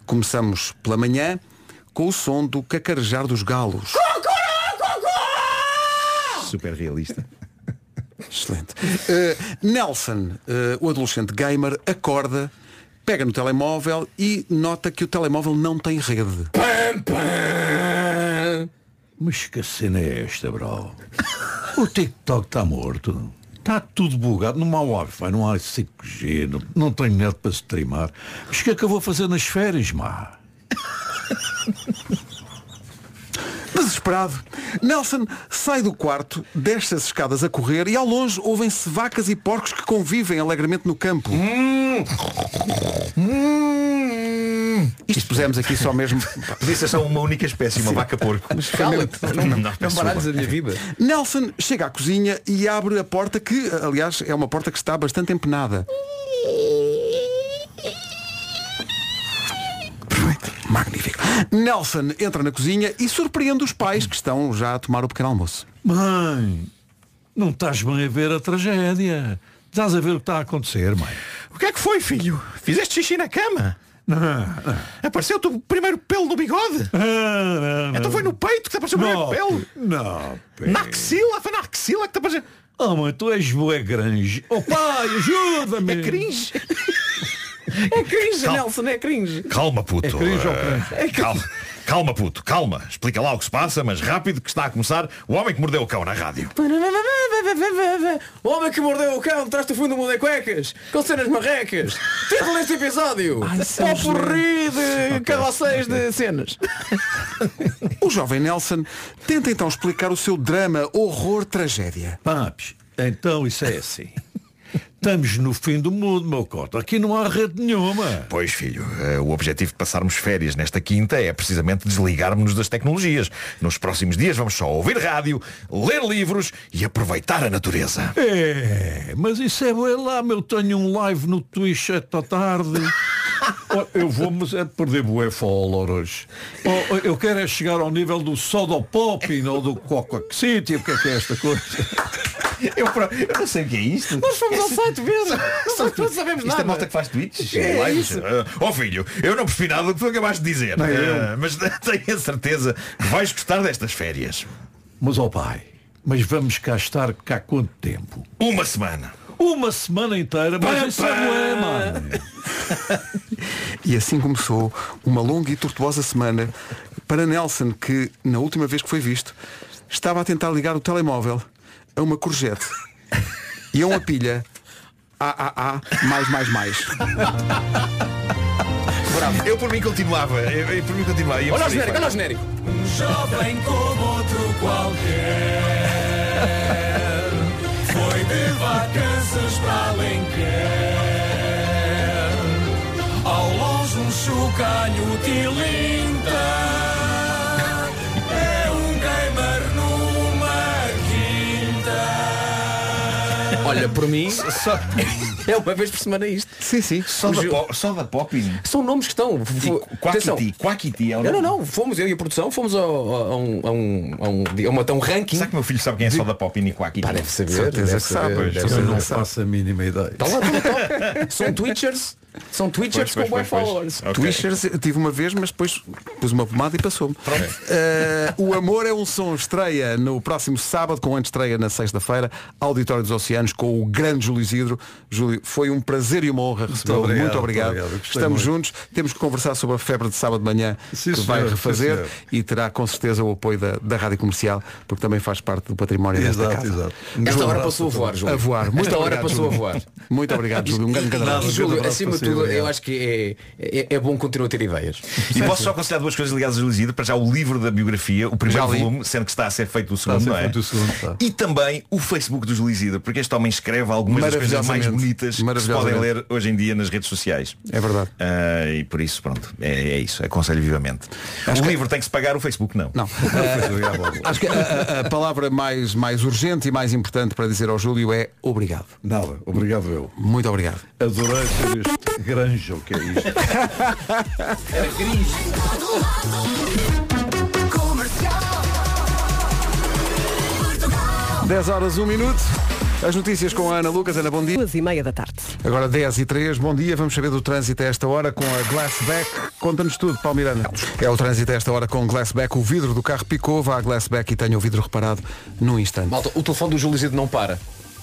Começamos pela manhã com o som do cacarejar dos galos. Super realista. Excelente. Uh, Nelson, uh, o adolescente gamer, acorda, pega no telemóvel e nota que o telemóvel não tem rede. Mas que cena é esta, bro? O TikTok está morto. Está tudo bugado. Não há Wi-Fi, não há 5G, não, não tenho net para streamar. Mas o que é que eu vou fazer nas férias, má? Desesperado, Nelson sai do quarto, desce as escadas a correr e ao longe ouvem-se vacas e porcos que convivem alegremente no campo. Isto pusemos aqui só mesmo. Podia ser só uma única espécie, uma vaca porco. Cala-te. Não, não, não peço baralhes a minha vida. Nelson chega à cozinha e abre a porta que, aliás, é uma porta que está bastante empenada. Magnífico. Nelson entra na cozinha e surpreende os pais que estão já a tomar o pequeno almoço. Mãe, não estás bem a ver a tragédia. Estás a ver o que está a acontecer, mãe. O que é que foi, filho? Fizeste xixi na cama? Não, não. Apareceu-te o primeiro pelo no bigode? Ah, não, não. Então foi no peito que te apareceu o primeiro Não, pelo? Não, Na axila? Foi na axila que te apareceu? Oh mãe, tu és bué grande. Oh pai, ajuda-me. É cringe. É cringe, Calma. Nelson, é cringe. Calma, puto. É cringe ou Eh, cringe? calma, calma, puto, calma. Explica lá o que se passa, mas rápido que está a começar o homem que mordeu o cão na rádio. O homem que mordeu o cão traz-te o fundo do mundo em cuecas, com cenas marrecas. Título deste episódio. Popurri de carroceiros de cenas. O jovem Nelson tenta então explicar o seu drama, horror, tragédia. Papes, então isso é assim. Estamos no fim do mundo, meu cota. Aqui não há rede nenhuma. Pois, filho, eh, o objetivo de passarmos férias nesta quinta é precisamente desligarmos-nos das tecnologias. Nos próximos dias vamos só ouvir rádio, ler livros e aproveitar a natureza. É, mas isso é bem lá, meu. Tenho um live no Twitch esta tarde. Eu vou, mas é de perder bué follow hoje. Ó, Eu quero é chegar ao nível do Soda Popping ou do Coca City. O que é que é esta coisa? Eu, eu não sei o que é isto. Nós fomos ao site ver. Nós não sabemos Isto nada. é malta que faz tweets? É lives? isso. Ah, Ó filho, eu não percebi nada do que tu acabaste de dizer. Ah, mas tenho a certeza que vais gostar destas férias. Mas ó pai, mas vamos cá estar cá quanto tempo? Uma semana. Uma semana inteira, mas isso é mano. E assim começou uma longa e tortuosa semana para Nelson, que na última vez que foi visto estava a tentar ligar o telemóvel a uma courgette e a uma pilha AAA mais mais mais. Eu por mim continuava. Eu, eu por mim continuava. Ia Olha o genérico, olha o genérico. Um jovem como outro qualquer Foi de vacanças para Alenquer Ao longe um chocalho tilinta Olha, por mim, é uma vez por semana isto. Sim, sim. Só da, po- só da Popping. São nomes que estão. Quackity. Quackity é o Não, não, nome. não. Fomos, eu e a produção, fomos ao- a um, a um, a um, a uma- a um ranking. Será que meu filho sabe quem é só da Popping e Quackity? Pá, deve saber. Certeza deve sabe, saber, pois. deve Eu saber. não faço a mínima ideia. Tá lá, tá lá, tá. São Twitchers. São Twitchers Pois, com bons followers. pois. Ok. Twishers eu tive uma vez, mas depois pus uma pomada e passou-me. Eh, o Amor é um som estreia no próximo sábado, com antestreia na sexta-feira, Auditório dos Oceanos, com o grande Júlio Isidro. Júlio, foi um prazer e uma honra recebê-lo. Muito obrigado. muito obrigado. Estamos muito. juntos. Temos que conversar sobre a febre de sábado de manhã Sim, que vai senhor, sim, refazer senhor. e terá com certeza o apoio da, da Rádio Comercial, porque também faz parte do património desta Exato, casa. exato. Esta hora passou a a voar. Júlio. A voar. Muito Esta hora obrigado, passou a Júlio. voar. Muito obrigado, Júlio. Um grande, abraço. Júlio, acima tudo, eu acho que é, é, é bom que continue a ter ideias. E posso só aconselhar duas coisas ligadas a Júlio Isidro. Para já o livro da biografia, o primeiro volume, sendo que está a ser feito o segundo, não é? feito o segundo, tá. E também o Facebook do Isidro, porque este homem escreve algumas das coisas mais bonitas que se podem ler hoje em dia nas redes sociais. É verdade. Ah, e por isso, pronto, é, é isso. Aconselho vivamente. o livro tem que se pagar, o Facebook não. Não. Acho que a, a- palavra mais, mais urgente e mais importante para dizer ao Júlio é obrigado. Nada, obrigado eu. Muito obrigado. Adorei ser granja, o que é isto? Era gris 10 horas, 1 minuto. As notícias com a Ana Lucas. Ana, bom dia. Duas e meia da tarde. Agora 10 e 3, bom dia. Vamos saber do trânsito a esta hora com a Glassback. Conta-nos tudo, Paulo Miranda. É o trânsito a esta hora com Glassback. O vidro do carro picou, vá a Glassback e tenha o vidro reparado num instante. Malta, o telefone do Júlio Isidro não para.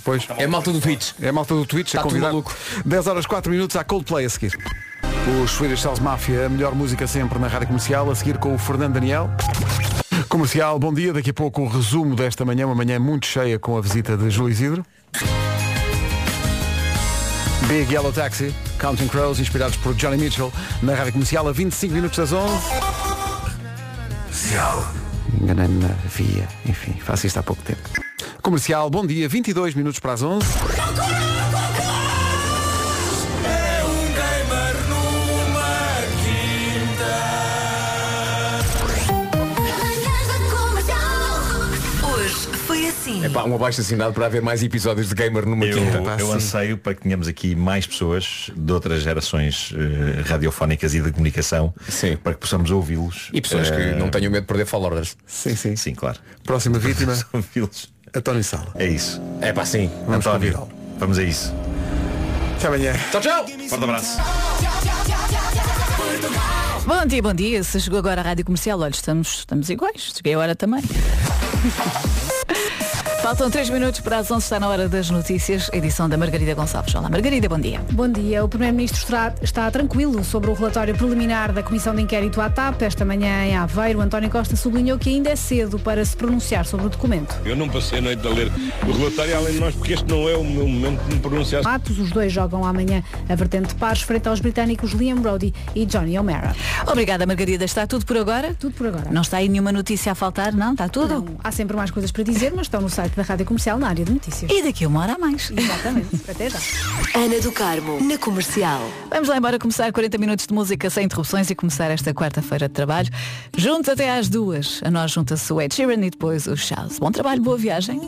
Pois. É malta do Twitch. É a malta do Twitch Tá a tudo convidar. maluco. 10 horas 4 minutos à Coldplay a seguir. Os Swedish Cells Mafia, a melhor música sempre na rádio comercial, a seguir com o Fernando Daniel. Comercial, bom dia. Daqui a pouco o resumo desta manhã, uma manhã muito cheia com a visita de Júlio Isidro. Big Yellow Taxi, Counting Crows, inspirados por Johnny Mitchell, na rádio comercial a 25 minutos das 11. Enganei-me na via, enfim, faço isto há pouco tempo. Comercial, bom dia, 22 minutos para as 11. É pá, um abaixo assinado para haver mais episódios de Gamer numa Eu, quinta. eu anseio para que tenhamos aqui mais pessoas de outras gerações eh, radiofónicas e de comunicação para que possamos ouvi-los. E pessoas que Eh, não tenham medo de perder followers. Sim, sim. Sim, claro. Próxima vítima, ouvi-los. António Sala. É isso. É pá, sim. Vamos António, vamos a isso. Até amanhã. Tchau, tchau. Forte abraço. Bom dia, bom dia. Se chegou agora à Rádio Comercial, olha, estamos, estamos iguais. Cheguei a hora também. Faltam 3 minutos para as 11, está na hora das notícias, edição da Margarida Gonçalves. Olá, Margarida, bom dia. Bom dia. O Primeiro-Ministro está, está tranquilo sobre o relatório preliminar da Comissão de Inquérito à TAP. Esta manhã em Aveiro, António Costa sublinhou que ainda é cedo para se pronunciar sobre o documento. Eu não passei a noite a ler o relatório, além de nós, porque este não é o meu momento de me pronunciar. Matos, os dois jogam amanhã a vertente de pares frente aos britânicos Liam Brody e Johnny O'Mara. Obrigada, Margarida. Está tudo por agora? Tudo por agora. Não está aí nenhuma notícia a faltar, não? Está tudo? Não, há sempre mais coisas para dizer, mas estão no site da Rádio Comercial na área de notícias. E daqui uma hora a mais. Exatamente. Até já. Ana do Carmo, na comercial. Vamos lá embora começar 40 minutos de música sem interrupções e começar esta quarta-feira de trabalho. Juntos até às duas. A nós junta-se o Ed Sheeran e depois o Charles. Bom trabalho, boa viagem.